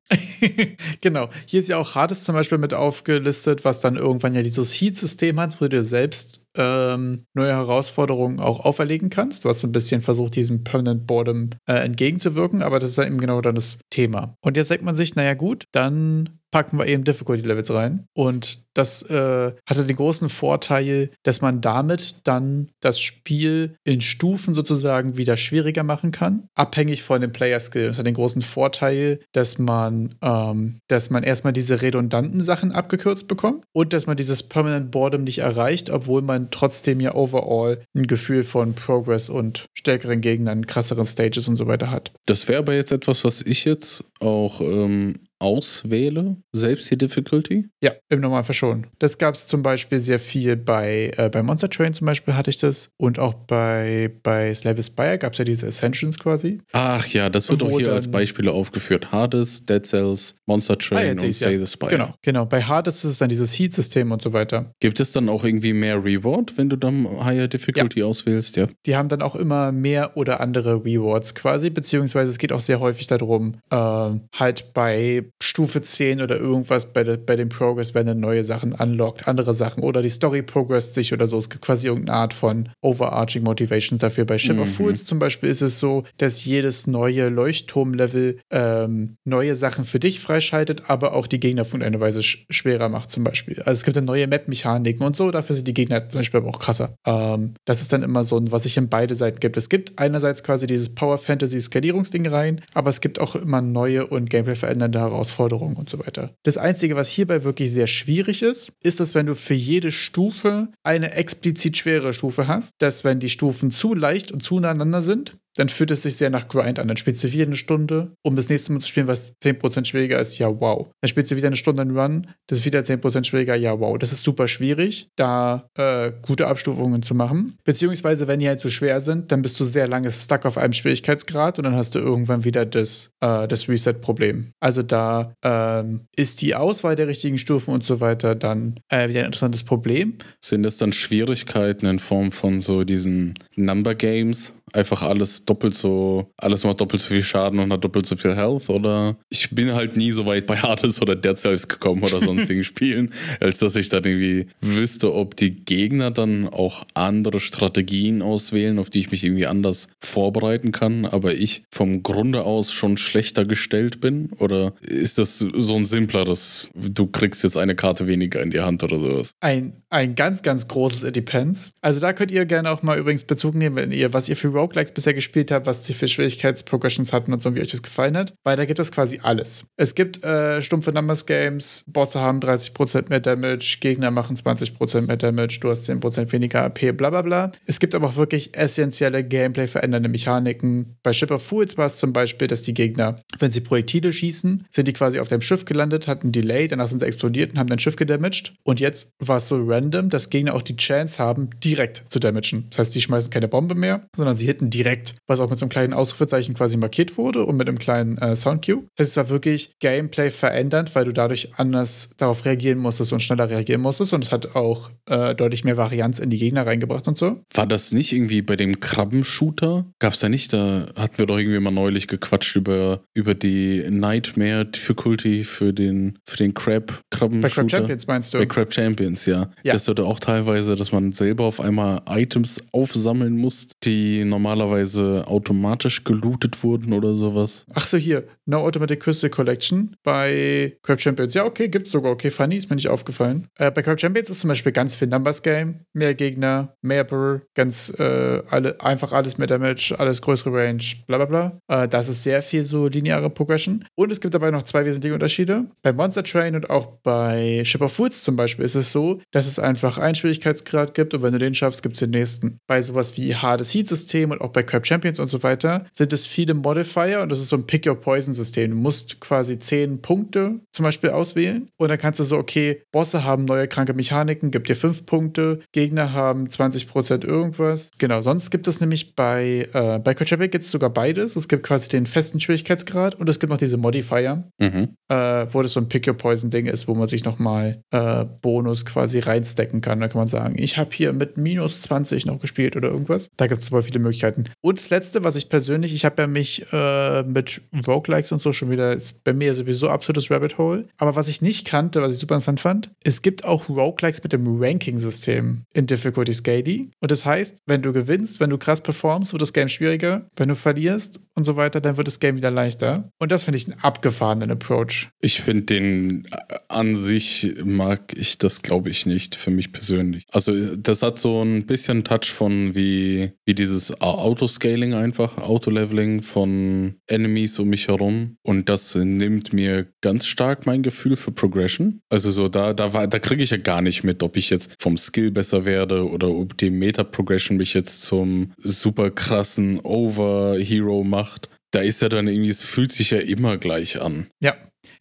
[LAUGHS] genau. Hier ist ja auch Hades zum Beispiel mit aufgelistet, was dann irgendwann ja dieses Heat-System hat, wo du selbst ähm, neue Herausforderungen auch auferlegen kannst. Du hast so ein bisschen versucht, diesem Permanent Boredom äh, entgegenzuwirken, aber das ist ja eben genau dann das Thema. Und jetzt denkt man sich, naja gut, dann packen wir eben Difficulty Levels rein. Und das äh, hatte den großen Vorteil, dass man damit dann das Spiel in Stufen sozusagen wieder schwieriger machen kann, abhängig von dem Player Skill. Das hat den großen Vorteil, dass man, ähm, dass man erstmal diese redundanten Sachen abgekürzt bekommt und dass man dieses Permanent Boredom nicht erreicht, obwohl man trotzdem ja overall ein Gefühl von Progress und stärkeren Gegnern, krasseren Stages und so weiter hat. Das wäre aber jetzt etwas, was ich jetzt auch ähm, auswähle, selbst die Difficulty? Ja, im Normalfall schon. Das gab es zum Beispiel sehr viel bei, äh, bei Monster Train zum Beispiel hatte ich das und auch bei, bei Slave Spire gab es ja diese Ascensions quasi. Ach ja, das wird auch hier als Beispiele aufgeführt. Hades, Dead Cells, Monster Train ah, und Slave ja. Spire. Genau, genau. Bei Hades ist es dann dieses Heat-System und so weiter. Gibt es dann auch irgendwie mehr Reward, wenn du dann Higher Difficulty ja. auswählst? Ja. Die haben dann auch immer mehr oder andere Rewards quasi, beziehungsweise es geht auch sehr häufig darum, äh, halt bei Stufe 10 oder irgendwas bei, de, bei dem Progress werden dann neue Sachen unlocked, andere Sachen oder die Story progresst sich oder so. Es gibt quasi irgendeine Art von overarching Motivation dafür. Bei Ship mhm. of Fools zum Beispiel ist es so, dass jedes neue Leuchtturmlevel ähm, neue Sachen für dich freischaltet, aber auch die Gegner von einer Weise sch schwerer macht zum Beispiel. Also es gibt dann neue Map-Mechaniken und so, dafür sind die Gegner zum Beispiel aber auch krasser. Ähm, das ist dann immer so, was sich in beide Seiten gibt. Es gibt einerseits quasi dieses Power Fantasy Skalierungsding rein, aber es gibt auch immer neue und Gameplay verändernde Herausforderungen und so weiter. Das Einzige, was hierbei wirklich sehr schwierig ist, ist, dass wenn du für jede Stufe eine explizit schwere Stufe hast, dass wenn die Stufen zu leicht und zueinander sind, dann fühlt es sich sehr nach Grind an. Dann spielst du wieder eine Stunde, um das nächste Mal zu spielen, was 10% schwieriger ist. Ja, wow. Dann spielst du wieder eine Stunde einen Run, das ist wieder 10% schwieriger. Ja, wow. Das ist super schwierig, da äh, gute Abstufungen zu machen. Beziehungsweise, wenn die halt zu schwer sind, dann bist du sehr lange stuck auf einem Schwierigkeitsgrad und dann hast du irgendwann wieder das, äh, das Reset-Problem. Also da ähm, ist die Auswahl der richtigen Stufen und so weiter dann äh, wieder ein interessantes Problem. Sind das dann Schwierigkeiten in Form von so diesen Number Games? Einfach alles doppelt so, alles macht doppelt so viel Schaden und hat doppelt so viel Health oder ich bin halt nie so weit bei Hades oder Dead Cells gekommen oder sonstigen [LAUGHS] Spielen, als dass ich dann irgendwie wüsste, ob die Gegner dann auch andere Strategien auswählen, auf die ich mich irgendwie anders vorbereiten kann, aber ich vom Grunde aus schon schlechter gestellt bin oder ist das so ein simpleres, du kriegst jetzt eine Karte weniger in die Hand oder sowas? Ein, ein ganz, ganz großes It Depends. Also da könnt ihr gerne auch mal übrigens Bezug nehmen, wenn ihr, was ihr für Roguelikes bisher gespielt habe, was sie für Schwierigkeitsprogressions hatten und so, wie euch das gefallen hat. Weil da gibt es quasi alles. Es gibt äh, stumpfe Numbers Games, Bosse haben 30% mehr Damage, Gegner machen 20% mehr Damage, du hast 10% weniger AP, bla bla bla. Es gibt aber auch wirklich essentielle Gameplay verändernde Mechaniken. Bei Ship of Fools war es zum Beispiel, dass die Gegner, wenn sie Projektile schießen, sind die quasi auf deinem Schiff gelandet, hatten Delay, danach sind sie explodiert und haben dein Schiff gedamaged. Und jetzt war es so random, dass Gegner auch die Chance haben, direkt zu damagen. Das heißt, die schmeißen keine Bombe mehr, sondern sie hitten direkt, was auch mit so einem kleinen Ausrufezeichen quasi markiert wurde und mit einem kleinen äh, Soundcue. Es war wirklich Gameplay verändernd, weil du dadurch anders darauf reagieren musstest und schneller reagieren musstest. Und es hat auch äh, deutlich mehr Varianz in die Gegner reingebracht und so. War das nicht irgendwie bei dem Krabbenshooter? Gab es da nicht? Da hatten wir doch irgendwie mal neulich gequatscht über, über die Nightmare Difficulty für den, für den Crab Krabbenshooter. Bei Crab Champions meinst du? Bei Crab Champions, ja. Ja. Das wurde auch teilweise, dass man selber auf einmal Items aufsammeln muss, die normalerweise automatisch gelootet wurden oder sowas. Ach so, hier, No Automatic Crystal Collection bei Crab Champions. Ja, okay, gibt's sogar. Okay, funny, ist mir nicht aufgefallen. Äh, bei Crab Champions ist zum Beispiel ganz viel Numbers Game, mehr Gegner, mehr Burr, ganz äh, alle, einfach alles mehr Damage, alles größere Range, bla bla bla. Äh, das ist sehr viel so lineare Progression. Und es gibt dabei noch zwei wesentliche Unterschiede. Bei Monster Train und auch bei Ship of Foods zum Beispiel ist es so, dass es einfach einen Schwierigkeitsgrad gibt und wenn du den schaffst, gibt es den nächsten. Bei sowas wie hartes Heat-System und auch bei Crab Champions und so weiter sind es viele Modifier und das ist so ein Pick-Your-Poison-System. Du musst quasi zehn Punkte zum Beispiel auswählen und dann kannst du so, okay, Bosse haben neue kranke Mechaniken, gibt dir fünf Punkte, Gegner haben 20% irgendwas. Genau, sonst gibt es nämlich bei, äh, bei Crab Champions gibt es sogar beides. Es gibt quasi den festen Schwierigkeitsgrad und es gibt noch diese Modifier Mhm. äh, wo das so ein Pick-Your-Poison-Ding ist, wo man sich nochmal äh, Bonus quasi reinstecken kann. Da kann man sagen, ich habe hier mit minus 20 noch gespielt oder irgendwas. Da gibt es super viele Möglichkeiten. Und das Letzte, was ich persönlich, ich habe ja mich äh, mit Roguelikes und so schon wieder, ist bei mir sowieso absolutes Rabbit Hole. Aber was ich nicht kannte, was ich super interessant fand, es gibt auch Roguelikes mit dem Ranking-System in Difficulty Scaly. Und das heißt, wenn du gewinnst, wenn du krass performst, wird das Game schwieriger. Wenn du verlierst und so weiter, dann wird das Game wieder leichter. Und das finde ich einen abgefahrenen Approach. Ich finde den äh, an sich mag ich das, glaube ich, nicht, für mich persönlich. Also, das hat so ein bisschen Touch von wie, wie dieses Autoscaling einfach, Autoleveling von Enemies um mich herum. Und das nimmt mir ganz stark mein Gefühl für Progression. Also, so da, da, da kriege ich ja gar nicht mit, ob ich jetzt vom Skill besser werde oder ob die Meta-Progression mich jetzt zum super krassen Over-Hero macht. Da ist ja dann irgendwie, es fühlt sich ja immer gleich an. Ja.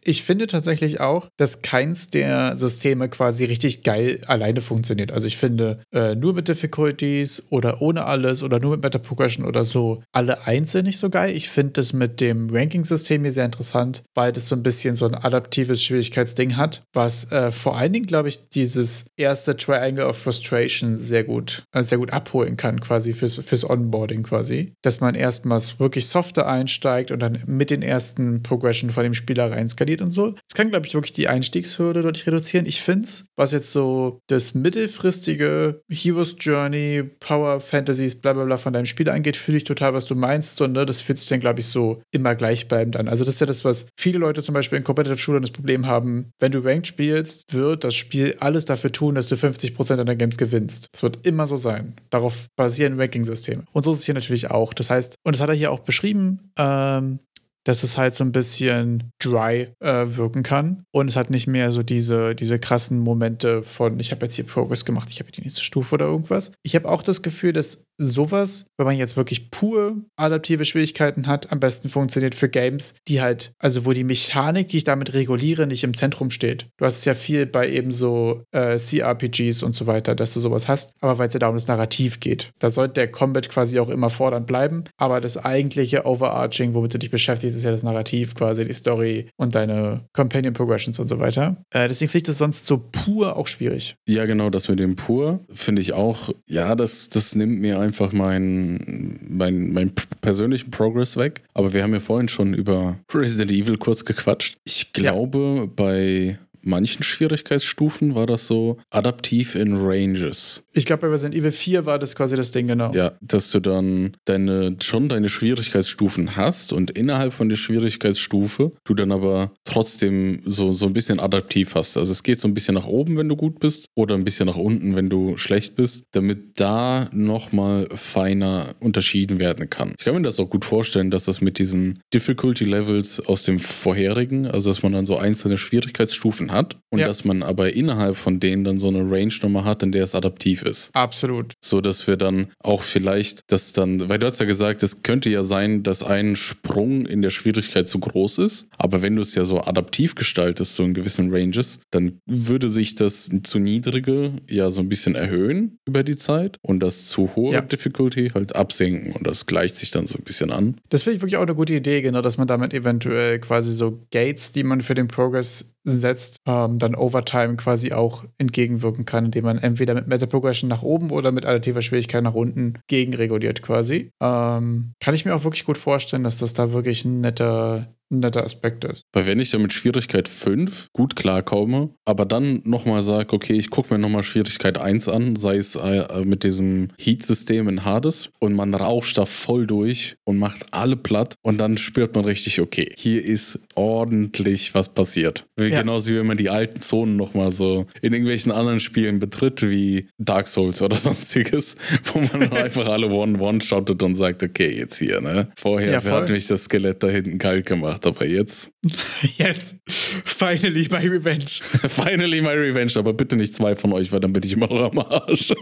Ich finde tatsächlich auch, dass keins der Systeme quasi richtig geil alleine funktioniert. Also ich finde, äh, nur mit Difficulties oder ohne alles oder nur mit Meta Progression oder so, alle einzeln nicht so geil. Ich finde das mit dem Ranking-System hier sehr interessant, weil das so ein bisschen so ein adaptives Schwierigkeitsding hat, was äh, vor allen Dingen, glaube ich, dieses erste Triangle of Frustration sehr gut, äh, sehr gut abholen kann, quasi fürs, fürs Onboarding quasi. Dass man erstmals wirklich softer einsteigt und dann mit den ersten Progression von dem Spieler rein skaliert und so. Das kann, glaube ich, wirklich die Einstiegshürde deutlich reduzieren. Ich finde es, was jetzt so das mittelfristige Heroes Journey, Power Fantasies, bla bla bla von deinem Spiel angeht, fühle ich total, was du meinst. So, ne? Das fühlt sich dann, glaube ich, so immer gleichbleibend an. Also, das ist ja das, was viele Leute zum Beispiel in Competitive Shootern das Problem haben. Wenn du Ranked spielst, wird das Spiel alles dafür tun, dass du 50% deiner Games gewinnst. Das wird immer so sein. Darauf basieren Ranking-Systeme. Und so ist es hier natürlich auch. Das heißt, und das hat er hier auch beschrieben, ähm, dass es halt so ein bisschen dry äh, wirken kann. Und es hat nicht mehr so diese, diese krassen Momente von, ich habe jetzt hier Progress gemacht, ich habe die nächste Stufe oder irgendwas. Ich habe auch das Gefühl, dass sowas, wenn man jetzt wirklich pur adaptive Schwierigkeiten hat, am besten funktioniert für Games, die halt, also wo die Mechanik, die ich damit reguliere, nicht im Zentrum steht. Du hast es ja viel bei eben so äh, CRPGs und so weiter, dass du sowas hast, aber weil es ja da um das Narrativ geht. Da sollte der Combat quasi auch immer fordernd bleiben, aber das eigentliche Overarching, womit du dich beschäftigst, ist ja das Narrativ quasi, die Story und deine Companion Progressions und so weiter. Äh, deswegen finde ich das sonst so pur auch schwierig. Ja, genau, das mit dem Pur finde ich auch, ja, das, das nimmt mir einfach meinen mein, mein persönlichen Progress weg. Aber wir haben ja vorhin schon über Resident Evil kurz gequatscht. Ich glaube, bei manchen Schwierigkeitsstufen war das so adaptiv in Ranges. Ich glaube, bei Resident Evil 4 war das quasi das Ding, genau. Ja, dass du dann deine, schon deine Schwierigkeitsstufen hast und innerhalb von der Schwierigkeitsstufe du dann aber trotzdem so, so ein bisschen adaptiv hast. Also es geht so ein bisschen nach oben, wenn du gut bist, oder ein bisschen nach unten, wenn du schlecht bist, damit da nochmal feiner unterschieden werden kann. Ich kann mir das auch gut vorstellen, dass das mit diesen Difficulty Levels aus dem vorherigen, also dass man dann so einzelne Schwierigkeitsstufen hat und ja. dass man aber innerhalb von denen dann so eine Range-Nummer hat, in der es adaptiv ist. Absolut. So dass wir dann auch vielleicht das dann, weil du hast ja gesagt, es könnte ja sein, dass ein Sprung in der Schwierigkeit zu groß ist, aber wenn du es ja so adaptiv gestaltest, so in gewissen Ranges, dann würde sich das zu niedrige ja so ein bisschen erhöhen über die Zeit und das zu hohe ja. Difficulty halt absenken und das gleicht sich dann so ein bisschen an. Das finde ich wirklich auch eine gute Idee, genau, dass man damit eventuell quasi so Gates, die man für den Progress setzt, ähm, dann Overtime quasi auch entgegenwirken kann, indem man entweder mit Meta Progression nach oben oder mit additiver Schwierigkeit nach unten gegenreguliert quasi. Ähm, kann ich mir auch wirklich gut vorstellen, dass das da wirklich ein netter, ein netter Aspekt ist. Weil wenn ich dann mit Schwierigkeit 5 gut klarkomme, aber dann nochmal sage, okay, ich gucke mir nochmal Schwierigkeit 1 an, sei es äh, mit diesem Heat-System in Hades und man rauscht da voll durch und macht alle platt und dann spürt man richtig, okay, hier ist ordentlich was passiert. Ja. Genauso wie wenn man die alten Zonen nochmal so in irgendwelchen anderen Spielen betritt, wie Dark Souls oder [LAUGHS] sonstiges, wo man [LAUGHS] einfach alle One-One-shottet und sagt, okay, jetzt hier, ne? Vorher ja, hat mich das Skelett da hinten kalt gemacht, aber jetzt. [LAUGHS] jetzt. Finally my revenge. [LAUGHS] Finally my revenge, aber bitte nicht zwei von euch, weil dann bin ich immer noch am Arsch.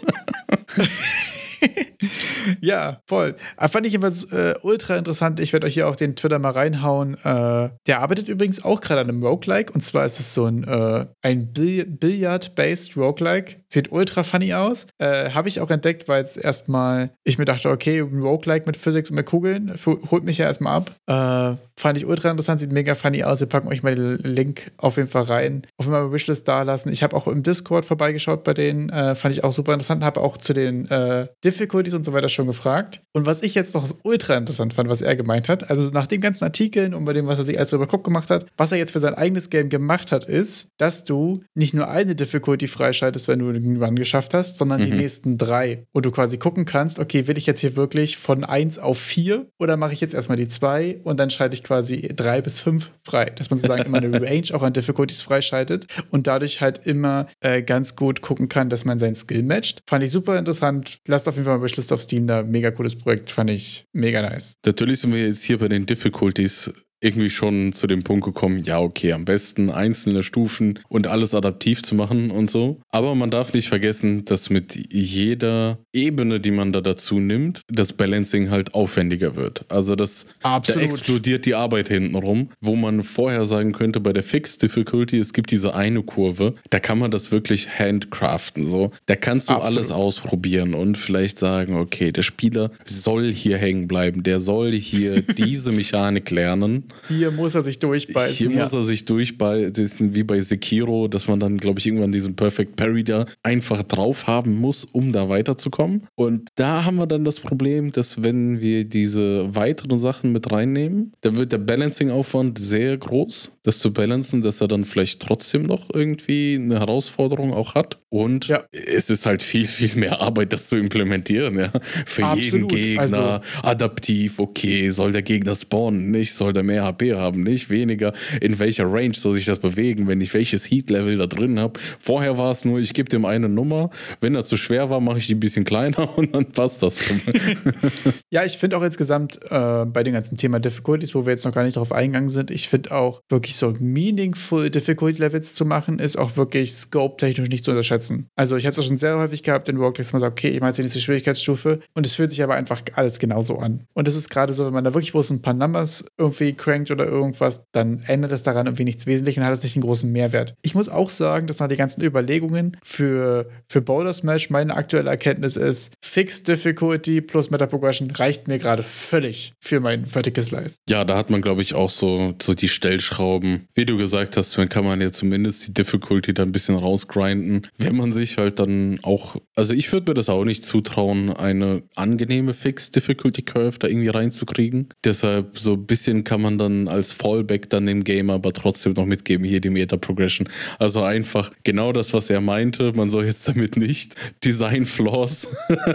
[LAUGHS] ja, voll. Aber fand ich jedenfalls äh, ultra interessant. Ich werde euch hier auf den Twitter mal reinhauen. Äh, der arbeitet übrigens auch gerade an einem Roguelike. Und zwar ist es so ein, äh, ein Billard-based Roguelike. Sieht ultra funny aus. Äh, Habe ich auch entdeckt, weil es erstmal ich mir dachte, okay, ein Roguelike mit Physics und mit Kugeln holt mich ja erstmal ab. Äh, fand ich ultra interessant, sieht mega funny aus. Wir packen euch mal den Link auf jeden Fall rein. Auf jeden Fall Wishlist da lassen. Ich habe auch im Discord vorbeigeschaut bei denen. Äh, fand ich auch super interessant. Habe auch zu den äh, Difficulties und so weiter schon gefragt. Und was ich jetzt noch ultra interessant fand, was er gemeint hat, also nach den ganzen Artikeln und bei dem, was er sich als über Kopf gemacht hat, was er jetzt für sein eigenes Game gemacht hat, ist, dass du nicht nur eine Difficulty freischaltest, wenn du Run geschafft hast, sondern mhm. die nächsten drei. Und du quasi gucken kannst, okay, will ich jetzt hier wirklich von 1 auf 4 oder mache ich jetzt erstmal die 2 und dann schalte ich quasi 3 bis 5 frei. Dass man sozusagen immer eine [LAUGHS] Range auch an Difficulties freischaltet und dadurch halt immer äh, ganz gut gucken kann, dass man seinen Skill matcht. Fand ich super interessant. Lasst auf jeden Fall mal Wishlist auf Steam da. Mega cooles Projekt. Fand ich mega nice. Natürlich sind wir jetzt hier bei den Difficulties irgendwie schon zu dem Punkt gekommen, ja, okay, am besten einzelne Stufen und alles adaptiv zu machen und so. Aber man darf nicht vergessen, dass mit jeder Ebene, die man da dazu nimmt, das Balancing halt aufwendiger wird. Also das Absolut. da explodiert die Arbeit hintenrum, wo man vorher sagen könnte, bei der Fixed Difficulty, es gibt diese eine Kurve, da kann man das wirklich handcraften. So. Da kannst du Absolut. alles ausprobieren und vielleicht sagen, okay, der Spieler soll hier hängen bleiben, der soll hier [LAUGHS] diese Mechanik lernen hier muss er sich durchbeißen. Hier ja. muss er sich durchbeißen, wie bei Sekiro, dass man dann, glaube ich, irgendwann diesen Perfect Parry da einfach drauf haben muss, um da weiterzukommen. Und da haben wir dann das Problem, dass wenn wir diese weiteren Sachen mit reinnehmen, dann wird der Balancing-Aufwand sehr groß, das zu balancen, dass er dann vielleicht trotzdem noch irgendwie eine Herausforderung auch hat. Und ja. es ist halt viel, viel mehr Arbeit, das zu implementieren. Ja? Für Absolut. jeden Gegner also, adaptiv, okay, soll der Gegner spawnen, nicht, soll der mehr mehr HP haben, nicht weniger. In welcher Range soll sich das bewegen, wenn ich welches Heat-Level da drin habe? Vorher war es nur, ich gebe dem eine Nummer. Wenn er zu schwer war, mache ich die ein bisschen kleiner [LAUGHS] und dann passt das. [LAUGHS] ja, ich finde auch insgesamt äh, bei dem ganzen Thema Difficulties, wo wir jetzt noch gar nicht drauf eingegangen sind, ich finde auch wirklich so meaningful Difficulty Levels zu machen, ist auch wirklich scope-technisch nicht zu unterschätzen. Also ich habe es schon sehr häufig gehabt in dass man sagt, okay, ich mache jetzt die Schwierigkeitsstufe und es fühlt sich aber einfach alles genauso an. Und das ist gerade so, wenn man da wirklich bloß ein paar Numbers irgendwie crankt oder irgendwas, dann ändert es daran irgendwie nichts Wesentliches und hat es nicht einen großen Mehrwert. Ich muss auch sagen, dass nach den ganzen Überlegungen für, für Boulder Smash meine aktuelle Erkenntnis ist, Fixed Difficulty plus Meta Progression reicht mir gerade völlig für mein Vertical Slice. Ja, da hat man, glaube ich, auch so, so die Stellschrauben. Wie du gesagt hast, dann kann man ja zumindest die Difficulty da ein bisschen rausgrinden. Wenn man sich halt dann auch, also ich würde mir das auch nicht zutrauen, eine angenehme Fixed Difficulty Curve da irgendwie reinzukriegen. Deshalb so ein bisschen kann man dann als Fallback dann dem Game aber trotzdem noch mitgeben, hier die Meta-Progression. Also einfach genau das, was er meinte. Man soll jetzt damit nicht Design-Flaws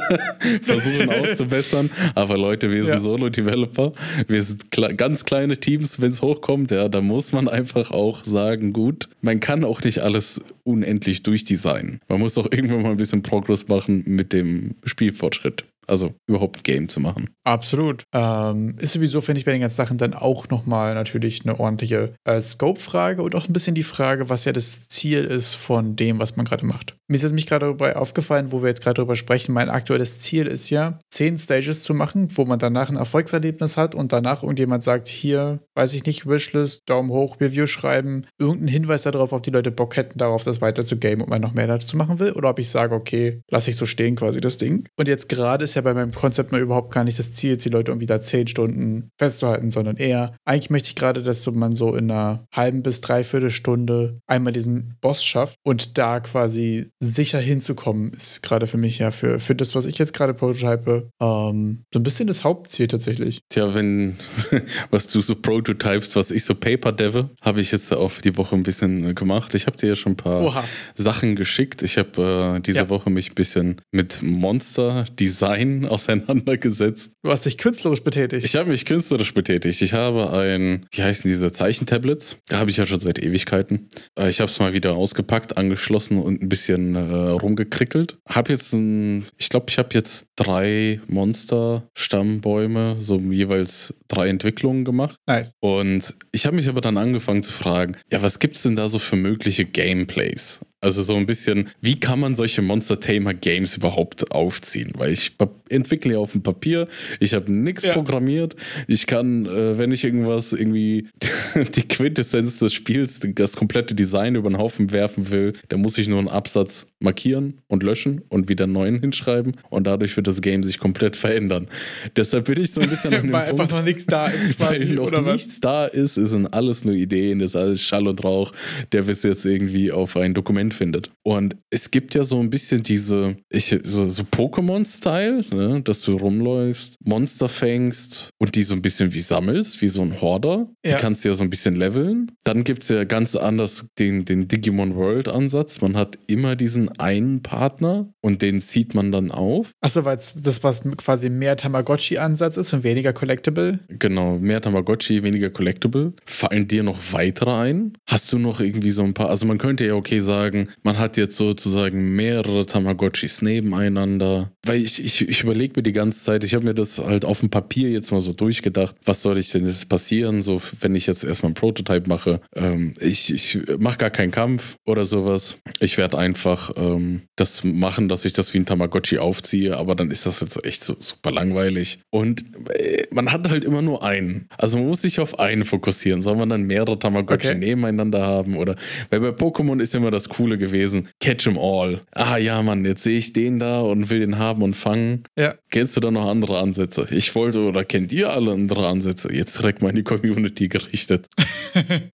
[LAUGHS] versuchen auszubessern. Aber Leute, wir sind ja. Solo-Developer. Wir sind kle ganz kleine Teams, wenn es hochkommt. Ja, da muss man einfach auch sagen, gut, man kann auch nicht alles unendlich durchdesignen. Man muss auch irgendwann mal ein bisschen Progress machen mit dem Spielfortschritt. Also überhaupt ein Game zu machen. Absolut. Ähm, ist sowieso, finde ich, bei den ganzen Sachen dann auch nochmal natürlich eine ordentliche äh, Scope-Frage und auch ein bisschen die Frage, was ja das Ziel ist von dem, was man gerade macht. Mir ist jetzt mich gerade dabei aufgefallen, wo wir jetzt gerade darüber sprechen, mein aktuelles Ziel ist ja, zehn Stages zu machen, wo man danach ein Erfolgserlebnis hat und danach irgendjemand sagt, hier, weiß ich nicht, Wishlist, Daumen hoch, Review schreiben, irgendeinen Hinweis darauf, ob die Leute Bock hätten, darauf das weiter zu game und man noch mehr dazu machen will, oder ob ich sage, okay, lasse ich so stehen quasi das Ding. Und jetzt gerade ist ja bei meinem Konzept mal überhaupt gar nicht das Ziel, die Leute irgendwie da zehn Stunden festzuhalten, sondern eher, eigentlich möchte ich gerade, dass so man so in einer halben bis dreiviertel Stunde einmal diesen Boss schafft und da quasi sicher hinzukommen, ist gerade für mich ja für, für das, was ich jetzt gerade prototype, ähm, so ein bisschen das Hauptziel tatsächlich. Tja, wenn, [LAUGHS] was du so prototypest, was ich so paper deve, habe ich jetzt auch die Woche ein bisschen gemacht. Ich habe dir ja schon ein paar Oha. Sachen geschickt. Ich habe äh, diese ja. Woche mich ein bisschen mit Monster Design auseinandergesetzt. Du hast dich künstlerisch betätigt. Ich habe mich künstlerisch betätigt. Ich habe ein, wie heißen diese Zeichentablets? Da habe ich ja schon seit Ewigkeiten. Äh, ich habe es mal wieder ausgepackt, angeschlossen und ein bisschen äh, rumgekrickelt. Habe jetzt ein, ich glaube, ich habe jetzt drei Monster-Stammbäume, so jeweils drei Entwicklungen gemacht. Nice. Und ich habe mich aber dann angefangen zu fragen, ja, was gibt es denn da so für mögliche Gameplays? Also so ein bisschen, wie kann man solche Monster Tamer Games überhaupt aufziehen? Weil ich entwickle ja auf dem Papier, ich habe nichts ja. programmiert, ich kann, äh, wenn ich irgendwas irgendwie [LAUGHS] die Quintessenz des Spiels, das komplette Design über den Haufen werfen will, dann muss ich nur einen Absatz markieren und löschen und wieder einen neuen hinschreiben und dadurch wird das Game sich komplett verändern. Deshalb bin ich so ein bisschen an [LAUGHS] dem Weil Punkt, einfach noch nichts da ist [LAUGHS] quasi, weil noch oder nichts was? da ist, ist sind alles nur Ideen, ist alles Schall und Rauch, der bis jetzt irgendwie auf ein Dokument findet. Und es gibt ja so ein bisschen diese, ich, so, so Pokémon-Style, ne? dass du rumläufst, Monster fängst und die so ein bisschen wie sammelst, wie so ein Horder. Die ja. kannst du ja so ein bisschen leveln. Dann gibt es ja ganz anders den, den Digimon World-Ansatz. Man hat immer diesen einen Partner und den zieht man dann auf. Achso, weil das was quasi mehr Tamagotchi-Ansatz ist und weniger Collectible? Genau, mehr Tamagotchi, weniger Collectible. Fallen dir noch weitere ein? Hast du noch irgendwie so ein paar, also man könnte ja okay sagen, man hat jetzt sozusagen mehrere Tamagotchis nebeneinander. Weil ich, ich, ich überlege mir die ganze Zeit, ich habe mir das halt auf dem Papier jetzt mal so durchgedacht, was soll ich denn jetzt passieren, so wenn ich jetzt erstmal ein Prototype mache. Ähm, ich ich mache gar keinen Kampf oder sowas. Ich werde einfach ähm, das machen, dass ich das wie ein Tamagotchi aufziehe, aber dann ist das jetzt echt so super langweilig. Und äh, man hat halt immer nur einen. Also man muss sich auf einen fokussieren. Soll man dann mehrere Tamagotchi okay. nebeneinander haben oder weil bei Pokémon ist immer das Coole gewesen, catch 'em all. Ah ja, Mann, jetzt sehe ich den da und will den haben und fangen. Ja. Kennst du da noch andere Ansätze? Ich wollte oder kennt ihr alle andere Ansätze? Jetzt direkt mal in die Community gerichtet. [LAUGHS]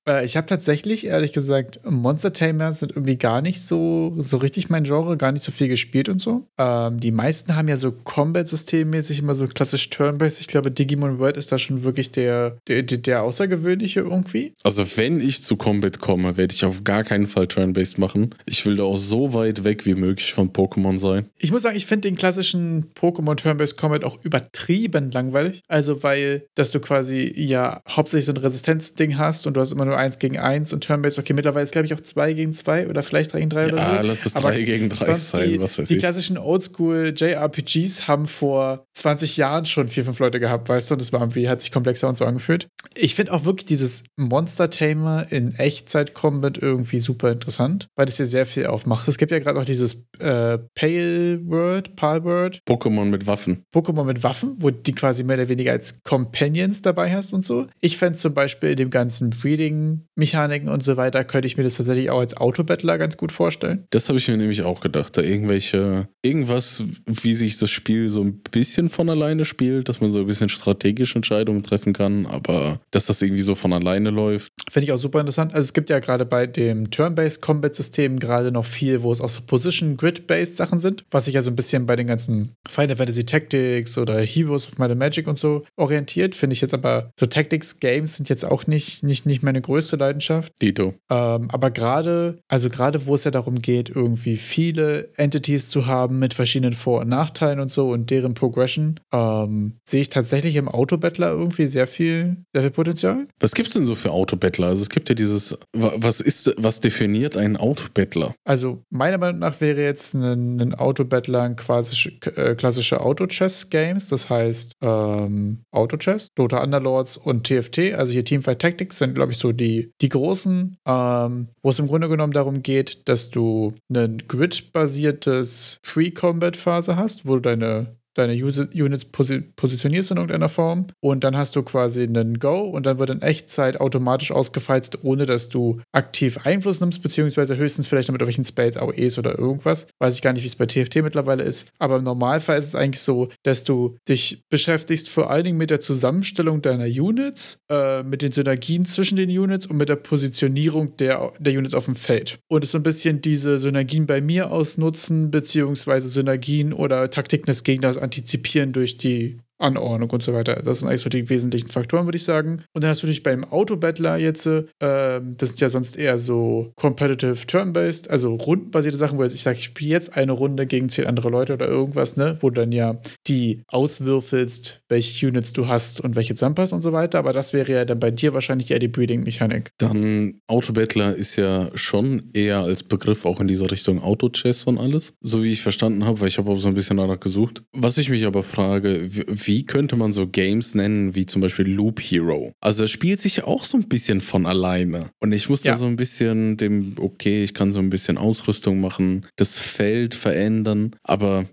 Äh, ich habe tatsächlich, ehrlich gesagt, Monster Tamer sind irgendwie gar nicht so, so richtig mein Genre, gar nicht so viel gespielt und so. Ähm, die meisten haben ja so Combat-Systemmäßig immer so klassisch Turn-Based. Ich glaube, Digimon World ist da schon wirklich der, der, der Außergewöhnliche irgendwie. Also, wenn ich zu Combat komme, werde ich auf gar keinen Fall Turn-Based machen. Ich will da auch so weit weg wie möglich von Pokémon sein. Ich muss sagen, ich finde den klassischen Pokémon Turn-Based Combat auch übertrieben langweilig. Also, weil, dass du quasi ja hauptsächlich so ein Resistenz-Ding hast und du hast immer nur eins gegen eins und Turn-Based, okay, mittlerweile ist glaube ich auch zwei gegen zwei oder vielleicht drei gegen drei ja, oder so. Ja, lass es drei gegen drei sein, die, was weiß die ich. Die klassischen Oldschool JRPGs haben vor 20 Jahren schon vier, fünf Leute gehabt, weißt du, und das war irgendwie, hat sich komplexer und so angefühlt. Ich finde auch wirklich dieses Monster-Tamer in Echtzeit-Combat irgendwie super interessant, weil das hier sehr viel aufmacht. Es gibt ja gerade auch dieses äh, Pale Word, Pal Word. Pokémon mit Waffen. Pokémon mit Waffen, wo die quasi mehr oder weniger als Companions dabei hast und so. Ich fände zum Beispiel in dem ganzen Breeding-Mechaniken und so weiter, könnte ich mir das tatsächlich auch als Autobattler ganz gut vorstellen. Das habe ich mir nämlich auch gedacht. Da irgendwelche, irgendwas, wie sich das Spiel so ein bisschen von alleine spielt, dass man so ein bisschen strategische Entscheidungen treffen kann, aber dass das irgendwie so von alleine läuft. Finde ich auch super interessant. Also es gibt ja gerade bei dem Turn-Based Combat-System gerade noch viel, wo es auch so Position-Grid-based Sachen sind, was sich ja so ein bisschen bei den ganzen Final Fantasy Tactics oder Heroes of Might and Magic und so orientiert. Finde ich jetzt aber, so Tactics-Games sind jetzt auch nicht, nicht, nicht meine größte Leidenschaft. Dito. Ähm, aber gerade, also gerade wo es ja darum geht, irgendwie viele Entities zu haben mit verschiedenen Vor- und Nachteilen und so und deren Progression, ähm, sehe ich tatsächlich im Autobattler irgendwie sehr viel, sehr viel Potenzial. Was gibt es denn so für Autobattler? Also es gibt ja dieses, wa- was ist, was definiert einen Autobattler? Also meiner Meinung nach wäre jetzt ein, ein Autobattler ein klassische, äh, klassische Auto-Chess-Games, das heißt ähm, Auto-Chess, Dota Underlords und TFT, also hier Teamfight Tactics sind, glaube ich, so die, die großen, ähm, wo es im Grunde genommen darum geht, dass du ein Grid-basiertes Free-Combat-Phase hast, wo du deine deine Units posi positionierst in irgendeiner Form und dann hast du quasi einen Go und dann wird in Echtzeit automatisch ausgefaltet, ohne dass du aktiv Einfluss nimmst, beziehungsweise höchstens vielleicht mit irgendwelchen Spells, AOEs oder irgendwas. Weiß ich gar nicht, wie es bei TFT mittlerweile ist. Aber im Normalfall ist es eigentlich so, dass du dich beschäftigst vor allen Dingen mit der Zusammenstellung deiner Units, äh, mit den Synergien zwischen den Units und mit der Positionierung der, der Units auf dem Feld. Und es so ein bisschen diese Synergien bei mir ausnutzen, beziehungsweise Synergien oder Taktiken des Gegners antizipieren durch die Anordnung und so weiter. Das sind eigentlich so die wesentlichen Faktoren, würde ich sagen. Und dann hast du dich beim Autobattler jetzt, äh, das sind ja sonst eher so competitive turn-based, also rundenbasierte Sachen, wo jetzt ich sage, ich spiele jetzt eine Runde gegen zehn andere Leute oder irgendwas, ne, wo du dann ja die auswürfelst, welche Units du hast und welche zusammenpassen und so weiter. Aber das wäre ja dann bei dir wahrscheinlich eher die Breeding-Mechanik. Dann Autobattler ist ja schon eher als Begriff auch in dieser Richtung Auto-Chess und alles, so wie ich verstanden habe, weil ich habe auch so ein bisschen danach gesucht. Was ich mich aber frage, wie wie könnte man so Games nennen, wie zum Beispiel Loop Hero? Also das spielt sich auch so ein bisschen von alleine. Und ich muss Ja. da so ein bisschen dem, okay, ich kann so ein bisschen Ausrüstung machen, das Feld verändern, aber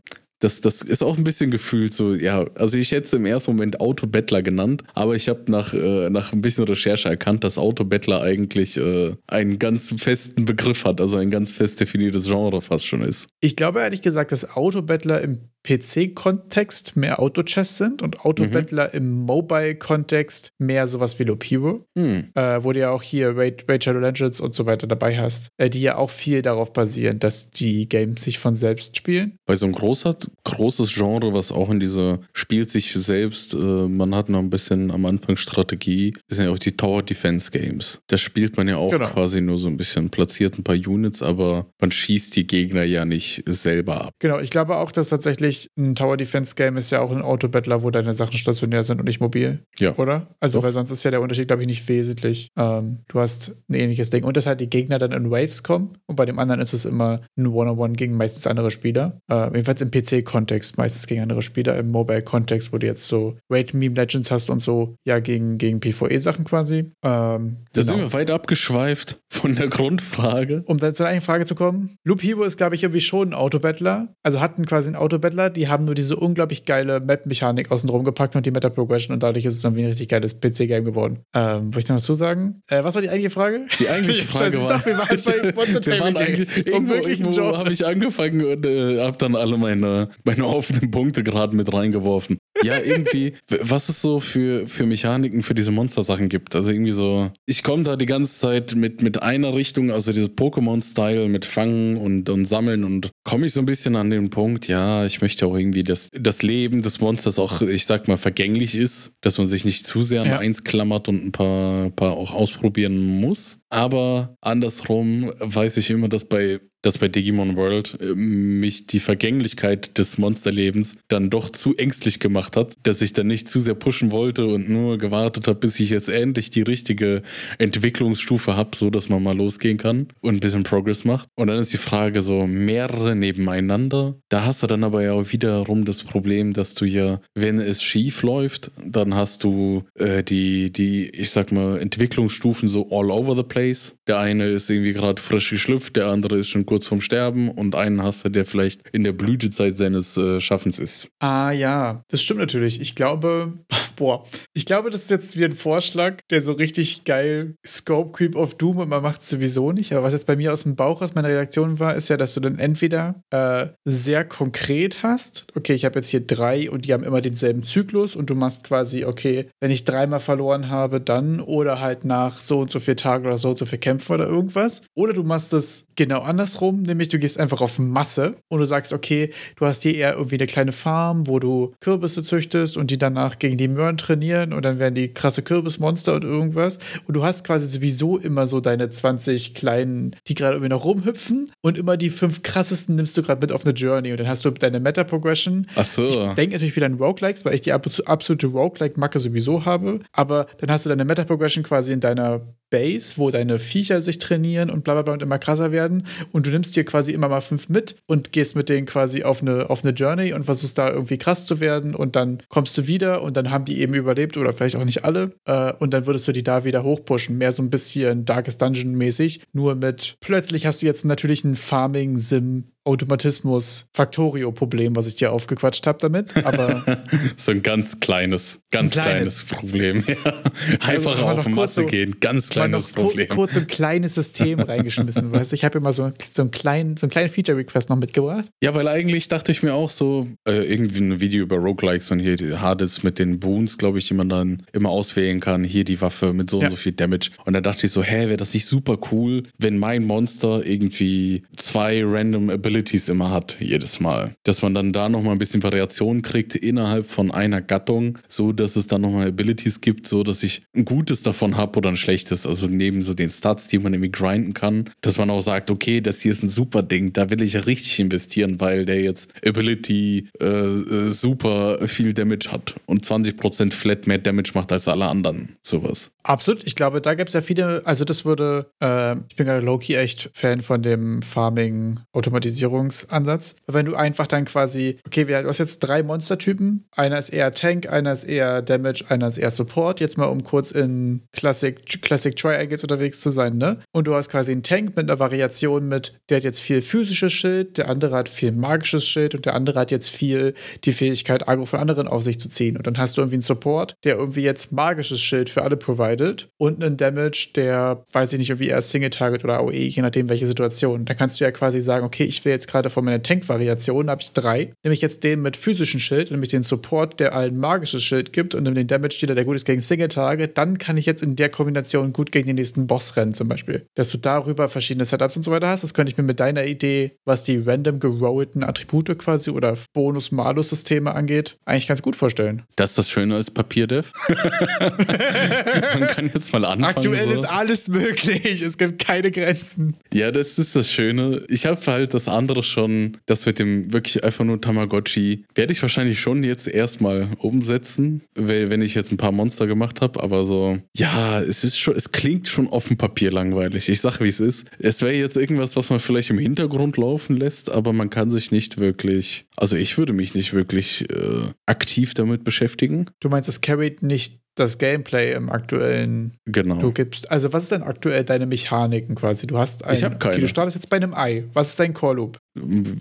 das, das ist auch ein bisschen gefühlt so, ja, also ich hätte es im ersten Moment Autobettler genannt, aber ich habe nach, äh, nach ein bisschen Recherche erkannt, dass Autobettler eigentlich äh, einen ganz festen Begriff hat, also ein ganz fest definiertes Genre fast schon ist. Ich glaube ehrlich gesagt, dass Autobattler im PC-Kontext mehr Auto-Chess sind und Autobattler im Mobile-Kontext mehr sowas wie Loop Hero, Hm. äh, wo du ja auch hier Raid, Raid Shadow Legends und so weiter dabei hast, äh, die ja auch viel darauf basieren, dass die Games sich von selbst spielen. Bei so ein großer, großes Genre, was auch in diese spielt sich selbst, äh, man hat noch ein bisschen am Anfang Strategie, sind ja auch die Tower Defense Games. Da spielt man ja auch Genau. quasi nur so ein bisschen platziert ein paar Units, aber man schießt die Gegner ja nicht selber ab. Genau, ich glaube auch, dass tatsächlich ein Tower Defense Game ist ja auch ein Autobattler, wo deine Sachen stationär sind und nicht mobil. Ja. Oder? Also, Doch. weil sonst ist ja der Unterschied, glaube ich, nicht wesentlich. Ähm, du hast ein ähnliches Ding. Und dass halt die Gegner dann in Waves kommen. Und bei dem anderen ist es immer ein One-on-One gegen meistens andere Spieler. Äh, jedenfalls im PC-Kontext meistens gegen andere Spieler. Im Mobile-Kontext, wo du jetzt so Raid Meme Legends hast und so, ja, gegen, gegen PvE-Sachen quasi. Ähm, Da sind wir weit abgeschweift von der Grundfrage. um dann zur eigenen Frage zu kommen, Loop Hero ist, glaube ich, irgendwie schon ein Autobattler. Also hatten quasi einen Autobattler, die haben nur diese unglaublich geile Map-Mechanik außen drum gepackt und die Meta-Progression und dadurch ist es irgendwie ein richtig geiles PC-Game geworden. Ähm, wollte ich noch dazu sagen? Äh, was war die eigentliche Frage? Die eigentliche [LAUGHS] Frage ich war. dachte, wir waren bei [LAUGHS] Monster waren eigentlich, irgendwo, irgendwo habe ich angefangen und äh, habe dann alle meine, meine offenen Punkte gerade mit reingeworfen. Ja, irgendwie, [LAUGHS] was es so für, für Mechaniken für diese Monster-Sachen gibt. Also irgendwie so, ich komme da die ganze Zeit mit, mit einer Richtung, also dieses Pokémon-Style mit Fangen und, und Sammeln und komme ich so ein bisschen an den Punkt, ja, ich möchte auch irgendwie, dass das Leben des Monsters auch, ich sag mal, vergänglich ist, dass man sich nicht zu sehr an Ja. eins klammert und ein paar, paar auch ausprobieren muss. Aber andersrum weiß ich immer, dass bei dass bei Digimon World äh, mich die Vergänglichkeit des Monsterlebens dann doch zu ängstlich gemacht hat, dass ich dann nicht zu sehr pushen wollte und nur gewartet habe, bis ich jetzt endlich die richtige Entwicklungsstufe habe, so dass man mal losgehen kann und ein bisschen Progress macht. Und dann ist die Frage so mehrere nebeneinander. Da hast du dann aber ja auch wiederum das Problem, dass du ja, wenn es schief läuft, dann hast du äh, die, die, ich sag mal, Entwicklungsstufen so all over the place. Der eine ist irgendwie gerade frisch geschlüpft, der andere ist schon kurz vorm Sterben und einen hast du, der vielleicht in der Blütezeit seines äh, Schaffens ist. Ah ja, das stimmt natürlich. Ich glaube, [LAUGHS] boah, ich glaube, das ist jetzt wie ein Vorschlag, der so richtig geil Scope Creep of Doom und man macht es sowieso nicht. Aber was jetzt bei mir aus dem Bauch aus meiner Reaktion war, ist ja, dass du dann entweder äh, sehr konkret hast, okay, ich habe jetzt hier drei und die haben immer denselben Zyklus und du machst quasi, okay, wenn ich dreimal verloren habe, dann oder halt nach so und so vier Tagen oder so und so viel Kämpfen oder irgendwas. Oder du machst es genau andersrum andersrum, nämlich du gehst einfach auf Masse und du sagst, okay, du hast hier eher irgendwie eine kleine Farm, wo du Kürbisse züchtest und die danach gegen die Möhren trainieren und dann werden die krasse Kürbismonster und irgendwas. Und du hast quasi sowieso immer so deine 20 kleinen, die gerade irgendwie noch rumhüpfen und immer die fünf krassesten nimmst du gerade mit auf eine Journey und dann hast du deine Meta-Progression. Ach so. Ich denke natürlich wieder an Roguelikes, weil ich die absolute Roguelike-Macke sowieso habe, aber dann hast du deine Meta-Progression quasi in deiner Base, wo deine Viecher sich trainieren und bla bla bla und immer krasser werden. Und du nimmst dir quasi immer mal fünf mit und gehst mit denen quasi auf eine, auf eine Journey und versuchst da irgendwie krass zu werden. Und dann kommst du wieder und dann haben die eben überlebt oder vielleicht auch nicht alle. Äh, und dann würdest du die da wieder hochpushen. Mehr so ein bisschen Darkest Dungeon-mäßig. Nur mit plötzlich hast du jetzt natürlich einen Farming-Sim Automatismus Factorio-Problem, was ich dir aufgequatscht habe damit. Aber [LAUGHS] so ein ganz kleines, ganz ein kleines. kleines. Problem. Ja. [LAUGHS] Einfach also, auf Masse so, gehen, ganz kleines Problem. Kurz so ein kleines System [LAUGHS] reingeschmissen. weißt, ich habe immer so, so, einen kleinen, so einen kleinen Feature-Request noch mitgebracht. Ja, weil eigentlich dachte ich mir auch so, äh, irgendwie ein Video über Roguelikes und hier Hades mit den Boons, glaube ich, die man dann immer auswählen kann. Hier die Waffe mit so ja. und so viel Damage. Und da dachte ich so, hä, wäre das nicht super cool, wenn mein Monster irgendwie zwei random Abilities Abilities immer hat, jedes Mal. Dass man dann da nochmal ein bisschen Variation kriegt innerhalb von einer Gattung, so dass es dann nochmal Abilities gibt, so dass ich ein gutes davon habe oder ein schlechtes. Also neben so den Stats, die man irgendwie grinden kann, dass man auch sagt, okay, das hier ist ein super Ding, da will ich richtig investieren, weil der jetzt Ability äh, äh super viel Damage hat und 20% flat mehr Damage macht als alle anderen. Sowas. Absolut. Ich glaube, da gibt es ja viele, also das würde, äh, ich bin gerade Loki echt Fan von dem Farming-Automatisierung Optimalisierungsansatz. Wenn du einfach dann quasi, okay, du hast jetzt drei Monstertypen. Einer ist eher Tank, einer ist eher Damage, einer ist eher Support. Jetzt mal, um kurz in Classic, Classic Triangles unterwegs zu sein, ne? Und du hast quasi einen Tank mit einer Variation mit, der hat jetzt viel physisches Schild, der andere hat viel magisches Schild und der andere hat jetzt viel die Fähigkeit, Agro von anderen auf sich zu ziehen. Und dann hast du irgendwie einen Support, der irgendwie jetzt magisches Schild für alle provided und einen Damage, der, weiß ich nicht, irgendwie eher Single Target oder AOE, je nachdem welche Situation. Dann kannst du ja quasi sagen, okay, ich will jetzt gerade von meiner Tank-Variation, habe ich drei. Nämlich jetzt den mit physischem Schild, nämlich den Support, der allen magisches Schild gibt und den Damage-Dealer, der gut ist gegen Single-Tage. Dann kann ich jetzt in der Kombination gut gegen den nächsten Boss rennen, zum Beispiel. Dass du darüber verschiedene Setups und so weiter hast. Das könnte ich mir mit deiner Idee, was die random gerollten Attribute quasi oder Bonus-Malus-Systeme angeht, eigentlich ganz gut vorstellen. Das ist das Schöne als Papierdev. [LAUGHS] Man kann jetzt mal anfangen. Aktuell so. ist alles möglich. Es gibt keine Grenzen. Ja, das ist das Schöne. Ich habe halt das andere schon, das mit dem wirklich einfach nur Tamagotchi, werde ich wahrscheinlich schon jetzt erstmal umsetzen, wenn ich jetzt ein paar Monster gemacht habe. Aber so, ja, es ist schon, es klingt schon auf dem Papier langweilig. Ich sage, wie es ist. Es wäre jetzt irgendwas, was man vielleicht im Hintergrund laufen lässt, aber man kann sich nicht wirklich, also ich würde mich nicht wirklich äh, aktiv damit beschäftigen. Du meinst, es carried nicht das Gameplay im aktuellen. Genau. Du gibst, also was ist denn aktuell deine Mechaniken quasi? Du hast ein, ich habe keine. Okay, du startest jetzt bei einem Ei. Was ist dein Core Loop?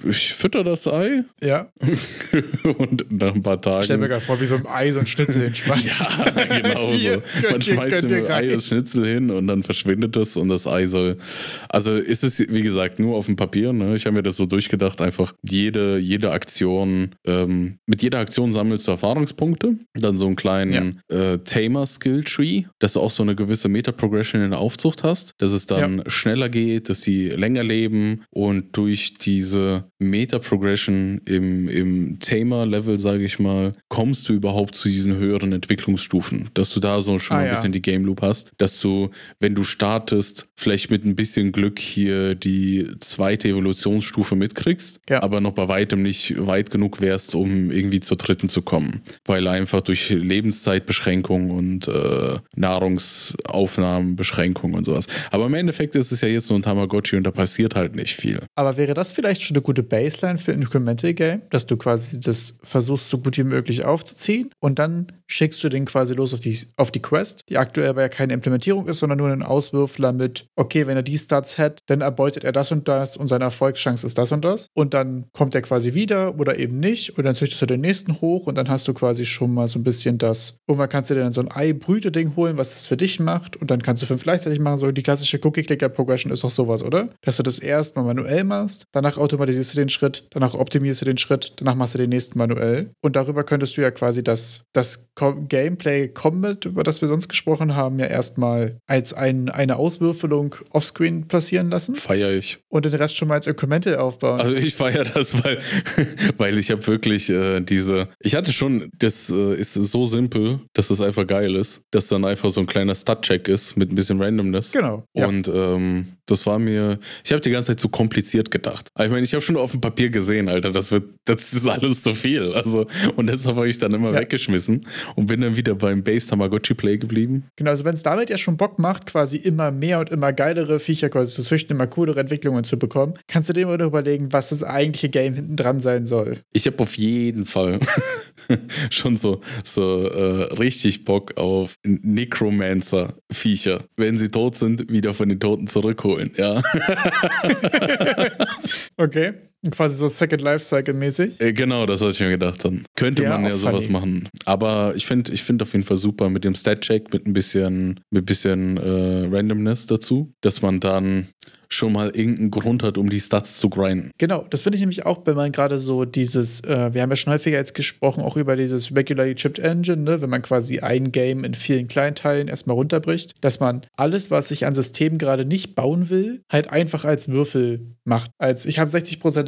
Ich fütter das Ei. Ja. [LAUGHS] und nach ein paar Tagen. Ich stell mir gerade vor, wie so ein Ei so ein Schnitzel [LAUGHS] hinschmeißt. ja, genau [LAUGHS] so. Man schmeißt im Ei das Schnitzel hin und dann verschwindet es und das Ei soll. Also ist es, wie gesagt, nur auf dem Papier. Ne? Ich habe mir das so durchgedacht, einfach jede, jede Aktion, ähm, mit jeder Aktion sammelst du Erfahrungspunkte. Dann so einen kleinen ja. äh, Tamer-Skill-Tree, dass du auch so eine gewisse Meta-Progression in der Aufzucht hast, dass es dann ja. schneller geht, dass sie länger leben und durch diese Meta-Progression im, im Tamer-Level, sage ich mal, kommst du überhaupt zu diesen höheren Entwicklungsstufen, dass du da so schon ah, ein bisschen die Game-Loop hast, dass du, wenn du startest, vielleicht mit ein bisschen Glück hier die zweite Evolutionsstufe mitkriegst, ja. aber noch bei weitem nicht weit genug wärst, um irgendwie zur dritten zu kommen, weil einfach durch Lebenszeitbeschränkungen und äh, Nahrungsaufnahmenbeschränkungen und sowas. Aber im Endeffekt ist es ja jetzt nur ein Tamagotchi und da passiert halt nicht viel. Aber wäre das vielleicht schon eine gute Baseline für ein Incremental Game, dass du quasi das versuchst, so gut wie möglich aufzuziehen und dann schickst du den quasi los auf die, auf die Quest, die aktuell aber ja keine Implementierung ist, sondern nur ein Auswürfler mit, okay, wenn er die Stats hat, dann erbeutet er das und das und seine Erfolgschance ist das und das. Und dann kommt er quasi wieder oder eben nicht und dann züchtest du den nächsten hoch und dann hast du quasi schon mal so ein bisschen das. Irgendwann kannst du dir dann so ein Ei-Brüte-Ding holen, was es für dich macht und dann kannst du fünf gleichzeitig machen. So die klassische Cookie-Clicker-Progression ist doch sowas, oder? Dass du das erst mal manuell machst, danach automatisierst du den Schritt, danach optimierst du den Schritt, danach machst du den nächsten manuell. Und darüber könntest du ja quasi das, das Gameplay Combat, über das wir sonst gesprochen haben, ja erstmal als ein, eine Auswürfelung offscreen passieren lassen. Feier ich. Und den Rest schon mal als Incremental aufbauen. Also ich feiere das, weil, [LAUGHS] weil ich habe wirklich äh, diese. Ich hatte schon, das äh, ist so simpel, dass es einfach geil ist, dass dann einfach so ein kleiner Stat-Check ist mit ein bisschen Randomness. Genau. Und ähm, das war mir, ich habe die ganze Zeit zu kompliziert gedacht. Aber ich meine, ich habe schon auf dem Papier gesehen, Alter, das wird, das ist alles zu viel. Also, und deshalb habe ich dann immer Ja. weggeschmissen und bin dann wieder beim Base Tamagotchi Play geblieben. Genau, also wenn es damit ja schon Bock macht, quasi immer mehr und immer geilere Viecher quasi zu züchten, immer coolere Entwicklungen zu bekommen, kannst du dir immer noch überlegen, was das eigentliche Game hinten dran sein soll. Ich habe auf jeden Fall [LAUGHS] schon so, so äh, richtig Bock auf Necromancer-Viecher. Wenn sie tot sind, wieder von den Toten zurückholen, ja. [LAUGHS] Okay. Quasi so Second Life Cycle mäßig. Äh, Genau, das hatte ich mir gedacht dann. Könnte Ja, man ja sowas funny. machen. Aber ich finde ich find auf jeden Fall super mit dem Stat-Check, mit ein bisschen, mit ein bisschen äh, Randomness dazu, dass man dann schon mal irgendeinen Grund hat, um die Stats zu grinden. Genau, das finde ich nämlich auch, wenn man gerade so dieses, äh, wir haben ja schon häufiger jetzt gesprochen, auch über dieses Regularly Chipped Engine, ne? wenn man quasi ein Game in vielen Kleinteilen erstmal runterbricht, dass man alles, was ich an Systemen gerade nicht bauen will, halt einfach als Würfel macht. Als ich habe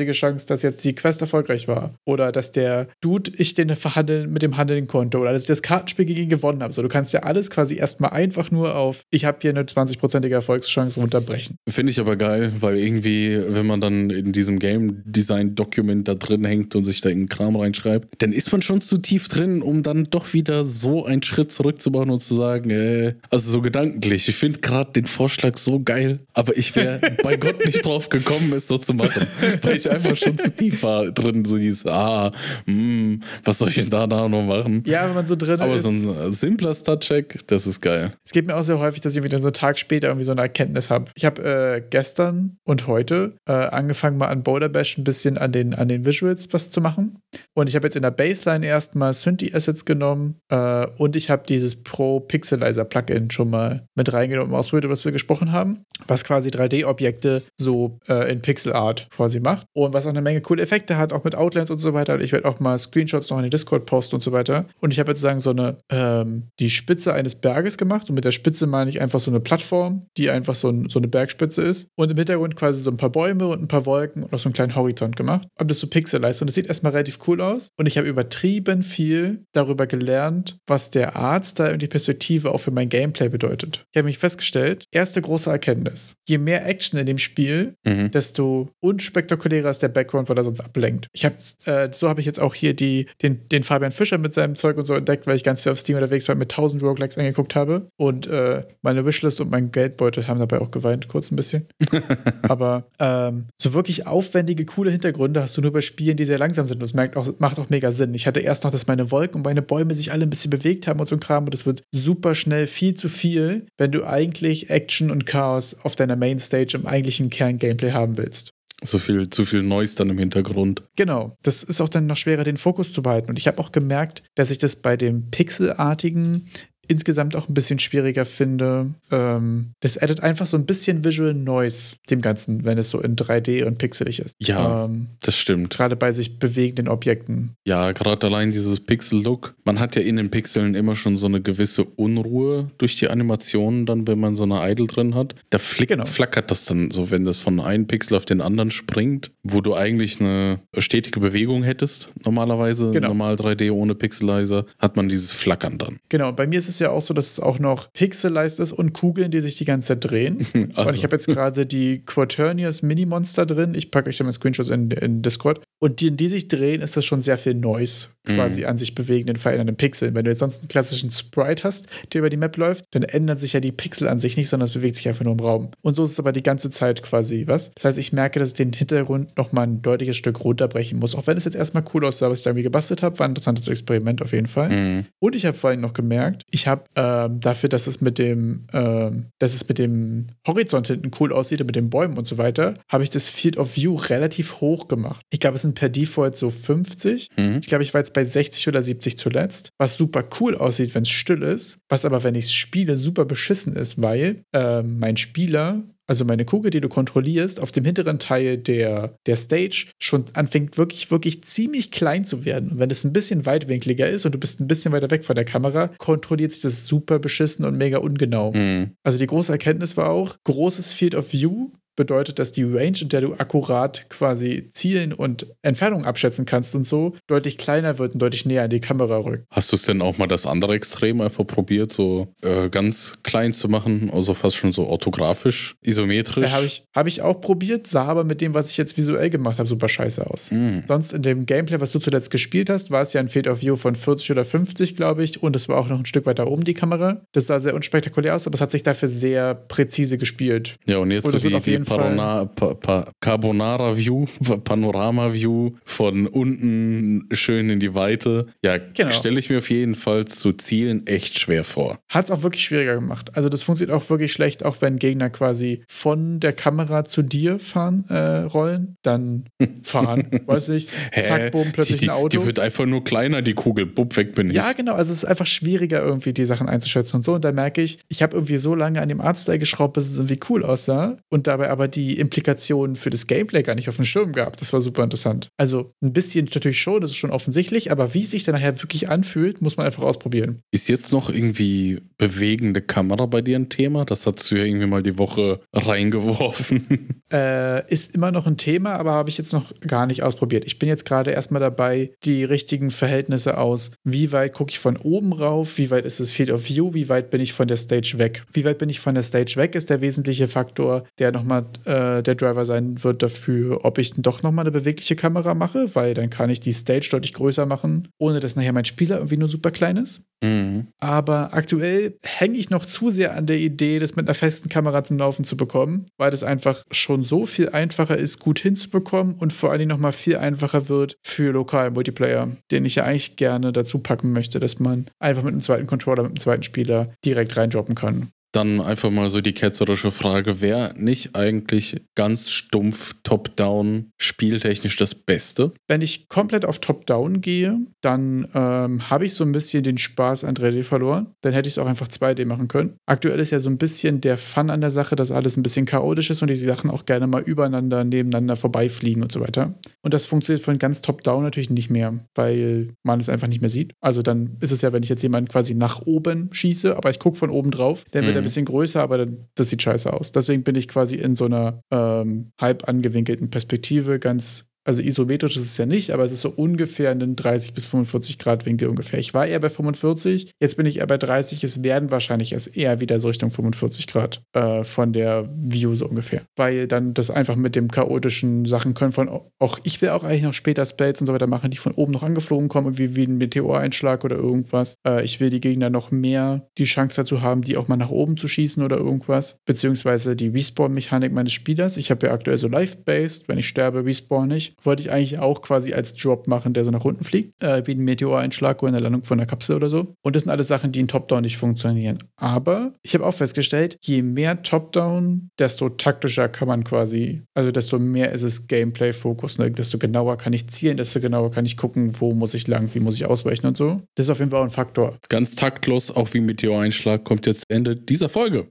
60-prozentige Chance, dass jetzt die Quest erfolgreich war. Oder dass der Dude, ich den verhandeln, mit dem handeln konnte. Oder dass ich das Kartenspiel gegen ihn gewonnen habe. So, du kannst ja alles quasi erstmal einfach nur auf, ich habe hier eine 20-prozentige Erfolgschance runterbrechen. Finde ich aber geil, weil irgendwie, wenn man dann in diesem Game Design Document da drin hängt und sich da irgendeinen Kram reinschreibt, dann ist man schon zu tief drin, um dann doch wieder so einen Schritt zurückzubauen und zu sagen, äh, also so gedanklich. Ich finde gerade den Vorschlag so geil, aber ich wäre [LAUGHS] bei Gott nicht drauf gekommen, es so zu machen, weil ich einfach schon zu tief war drin, so dieses, ah, hm, was soll ich denn da, da noch machen? Ja, wenn man so drin Aber ist. so ein simpler Stat-Check, das ist geil. Es geht mir auch sehr häufig, dass ich wieder so einen Tag später irgendwie so eine Erkenntnis habe. Ich habe äh, gestern und heute äh, angefangen, mal an Boulder Bash ein bisschen an den, an den Visuals was zu machen. Und ich habe jetzt in der Baseline erstmal Synthi-Assets genommen äh, und ich habe dieses Pro Pixelizer Plugin schon mal mit reingenommen, ausprobiert, über das wir gesprochen haben, was quasi 3D-Objekte so äh, in Pixel Art quasi macht und was auch eine Menge coole Effekte hat, auch mit Outlines und so weiter. Und ich werde auch mal Screenshots noch in den Discord posten und so weiter. Und ich habe jetzt sagen so eine ähm, die Spitze eines Berges gemacht und mit der Spitze meine ich einfach so eine Plattform, die einfach so, ein, so eine Bergspitze ist und im Hintergrund quasi so ein paar Bäume und ein paar Wolken und noch so einen kleinen Horizont gemacht. Habe das so pixelized und das sieht erstmal relativ cool aus und ich habe übertrieben viel darüber gelernt, was der Artstyle und die Perspektive auch für mein Gameplay bedeutet. Ich habe mich festgestellt, erste große Erkenntnis, je mehr Action in dem Spiel, Mhm. desto unspektakulärer ist der Background, weil er sonst ablenkt. Ich habe, äh, so habe ich jetzt auch hier die, den, den Fabian Fischer mit seinem Zeug und so entdeckt, weil ich ganz viel auf Steam unterwegs war, mit 1000 Roguelikes angeguckt habe. Und äh, meine Wishlist und mein Geldbeutel haben dabei auch geweint, kurz ein bisschen. [LAUGHS] Aber ähm, so wirklich aufwendige, coole Hintergründe hast du nur bei Spielen, die sehr langsam sind. Und das merkt auch, macht auch mega Sinn. Ich hatte erst noch, dass meine Wolken und meine Bäume sich alle ein bisschen bewegt haben und so ein Kram. Und es wird super schnell viel zu viel, wenn du eigentlich Action und Chaos auf deiner Mainstage im eigentlichen Kern-Gameplay haben willst. So viel, zu viel Noise dann im Hintergrund. Genau, das ist auch dann noch schwerer, den Fokus zu behalten. Und ich habe auch gemerkt, dass ich das bei dem Pixelartigen insgesamt auch ein bisschen schwieriger finde. Ähm, das addet einfach so ein bisschen Visual Noise dem Ganzen, wenn es so in 3D und pixelig ist. Ja. Ähm, Das stimmt. Gerade bei sich bewegenden Objekten. Ja, gerade allein dieses Pixel-Look. Man hat ja in den Pixeln immer schon so eine gewisse Unruhe durch die Animationen, dann, wenn man so eine Idle drin hat. Da flick, Genau. flackert das dann so, wenn das von einem Pixel auf den anderen springt, wo du eigentlich eine stetige Bewegung hättest, normalerweise. Genau. Normal 3D ohne Pixelizer, hat man dieses Flackern dann. Genau, bei mir ist es ja auch so, dass es auch noch pixelized ist und Kugeln, die sich die ganze Zeit drehen. [LAUGHS] Also, Und ich habe jetzt gerade die Quaternius Mini-Monster drin. Ich packe euch da mal Screenshots in, in Discord. Und die, die sich drehen, ist das schon sehr viel Noise quasi an sich bewegenden, verändernden Pixeln. Wenn du jetzt sonst einen klassischen Sprite hast, der über die Map läuft, dann ändern sich ja die Pixel an sich nicht, sondern es bewegt sich einfach nur im Raum. Und so ist es aber die ganze Zeit quasi, was? Das heißt, ich merke, dass ich den Hintergrund nochmal ein deutliches Stück runterbrechen muss. Auch wenn es jetzt erstmal cool aussah, was ich da irgendwie gebastelt habe, war ein interessantes Experiment auf jeden Fall. Mhm. Und ich habe vor allem noch gemerkt, ich habe ähm, dafür, dass es mit dem, ähm, dass es mit dem Horizont hinten cool aussieht und mit den Bäumen und so weiter, habe ich das Field of View relativ hoch gemacht. Ich glaube, es sind per Default so 50. Mhm. Ich glaube, ich war jetzt bei 60 oder 70 zuletzt, was super cool aussieht, wenn es still ist, was aber, wenn ich es spiele, super beschissen ist, weil ähm, mein Spieler also meine Kugel, die du kontrollierst, auf dem hinteren Teil der, der Stage schon anfängt wirklich, wirklich ziemlich klein zu werden. Und wenn es ein bisschen weitwinkliger ist und du bist ein bisschen weiter weg von der Kamera, kontrolliert sich das super beschissen und mega ungenau. Mhm. Also die große Erkenntnis war auch, großes Field of View bedeutet, dass die Range, in der du akkurat quasi Zielen und Entfernungen abschätzen kannst und so, deutlich kleiner wird und deutlich näher an die Kamera rückt. Hast du es denn auch mal das andere Extrem einfach probiert, so äh, ganz klein zu machen, also fast schon so orthografisch, isometrisch? Ja, habe ich, hab ich auch probiert, sah aber mit dem, was ich jetzt visuell gemacht habe, super scheiße aus. Mhm. Sonst in dem Gameplay, was du zuletzt gespielt hast, war es ja ein Field of View von 40 oder 50, glaube ich, und es war auch noch ein Stück weiter oben die Kamera. Das sah sehr unspektakulär aus, aber es hat sich dafür sehr präzise gespielt. Ja, und jetzt Und so die, die jeden Fall- Parona, pa, pa, Carbonara View, Panorama View von unten schön in die Weite. Ja, Genau. stelle ich mir auf jeden Fall zu Zielen echt schwer vor. Hat es auch wirklich schwieriger gemacht. Also das funktioniert auch wirklich schlecht, auch wenn Gegner quasi von der Kamera zu dir fahren, äh, rollen, dann [LAUGHS] fahren, weiß nicht, zack, boom, plötzlich die, die, ein Auto. Die wird einfach nur kleiner, die Kugel, bupp, weg bin ich. Ja, genau. Also es ist einfach schwieriger, irgendwie die Sachen einzuschätzen und so. Und da merke ich, ich habe irgendwie so lange an dem Artstyle geschraubt, bis es irgendwie cool aussah. Und dabei aber die Implikationen für das Gameplay gar nicht auf dem Schirm gehabt. Das war super interessant. Also ein bisschen natürlich schon, das ist schon offensichtlich, aber wie es sich dann nachher wirklich anfühlt, muss man einfach ausprobieren. Ist jetzt noch irgendwie bewegende Kamera bei dir ein Thema? Das hast du ja irgendwie mal die Woche reingeworfen. [LAUGHS] Äh, ist immer noch ein Thema, aber habe ich jetzt noch gar nicht ausprobiert. Ich bin jetzt gerade erstmal dabei, die richtigen Verhältnisse aus. Wie weit gucke ich von oben rauf? Wie weit ist das Field of View? Wie weit bin ich von der Stage weg? Wie weit bin ich von der Stage weg, ist der wesentliche Faktor, der nochmal äh, der Driver sein wird dafür, ob ich doch nochmal eine bewegliche Kamera mache, weil dann kann ich die Stage deutlich größer machen, ohne dass nachher mein Spieler irgendwie nur super klein ist. Mhm. Aber aktuell hänge ich noch zu sehr an der Idee, das mit einer festen Kamera zum Laufen zu bekommen, weil das einfach schon so viel einfacher ist, gut hinzubekommen und vor allen Dingen nochmal viel einfacher wird für lokalen Multiplayer, den ich ja eigentlich gerne dazu packen möchte, dass man einfach mit einem zweiten Controller, mit einem zweiten Spieler direkt reindroppen kann. Dann einfach mal so die ketzerische Frage, wer nicht eigentlich ganz stumpf top-down spieltechnisch das Beste? Wenn ich komplett auf Top-Down gehe, dann ähm, habe ich so ein bisschen den Spaß an 3D verloren. Dann hätte ich es auch einfach 2D machen können. Aktuell ist ja so ein bisschen der Fun an der Sache, dass alles ein bisschen chaotisch ist und die Sachen auch gerne mal übereinander, nebeneinander vorbeifliegen und so weiter. Und das funktioniert von ganz Top-Down natürlich nicht mehr, weil man es einfach nicht mehr sieht. Also dann ist es ja, wenn ich jetzt jemanden quasi nach oben schieße, aber ich gucke von oben drauf, dann wird Mhm. Ein bisschen größer, aber dann, das sieht scheiße aus. Deswegen bin ich quasi in so einer ähm, halb angewinkelten Perspektive ganz also isometrisch ist es ja nicht, aber es ist so ungefähr in den 30 bis 45 Grad Winkel ungefähr. Ich war eher bei 45, jetzt bin ich eher bei 30. Es werden wahrscheinlich erst eher wieder so Richtung 45 Grad äh, von der View so ungefähr. Weil dann das einfach mit dem chaotischen Sachen können von auch, ich will auch eigentlich noch später Spells und so weiter machen, die von oben noch angeflogen kommen, irgendwie wie ein Meteoreinschlag oder irgendwas. Äh, ich will die Gegner noch mehr die Chance dazu haben, die auch mal nach oben zu schießen oder irgendwas. Beziehungsweise die Respawn-Mechanik meines Spielers. Ich habe ja aktuell so Life-Based, wenn ich sterbe, respawn wollte ich eigentlich auch quasi als Drop machen, der so nach unten fliegt, äh, wie ein Meteoreinschlag oder eine Landung von einer Kapsel oder so. Und das sind alles Sachen, die in Top-Down nicht funktionieren. Aber ich habe auch festgestellt, je mehr Top-Down, desto taktischer kann man quasi, also desto mehr ist es Gameplay-Fokus, ne? desto genauer kann ich zielen, desto genauer kann ich gucken, wo muss ich lang, wie muss ich ausweichen und so. Das ist auf jeden Fall auch ein Faktor. Ganz taktlos, auch wie Meteoreinschlag, kommt jetzt Ende dieser Folge.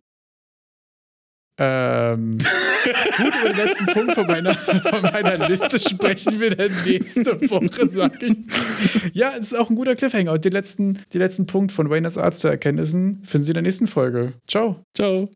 Ähm, gut, über den letzten Punkt von meiner, von meiner Liste sprechen wir dann nächste Woche, sag ich. Ja, es ist auch ein guter Cliffhanger. Und den letzten, den letzten Punkt von Wayners Arzt zu Erkenntnissen finden Sie in der nächsten Folge. Ciao. Ciao.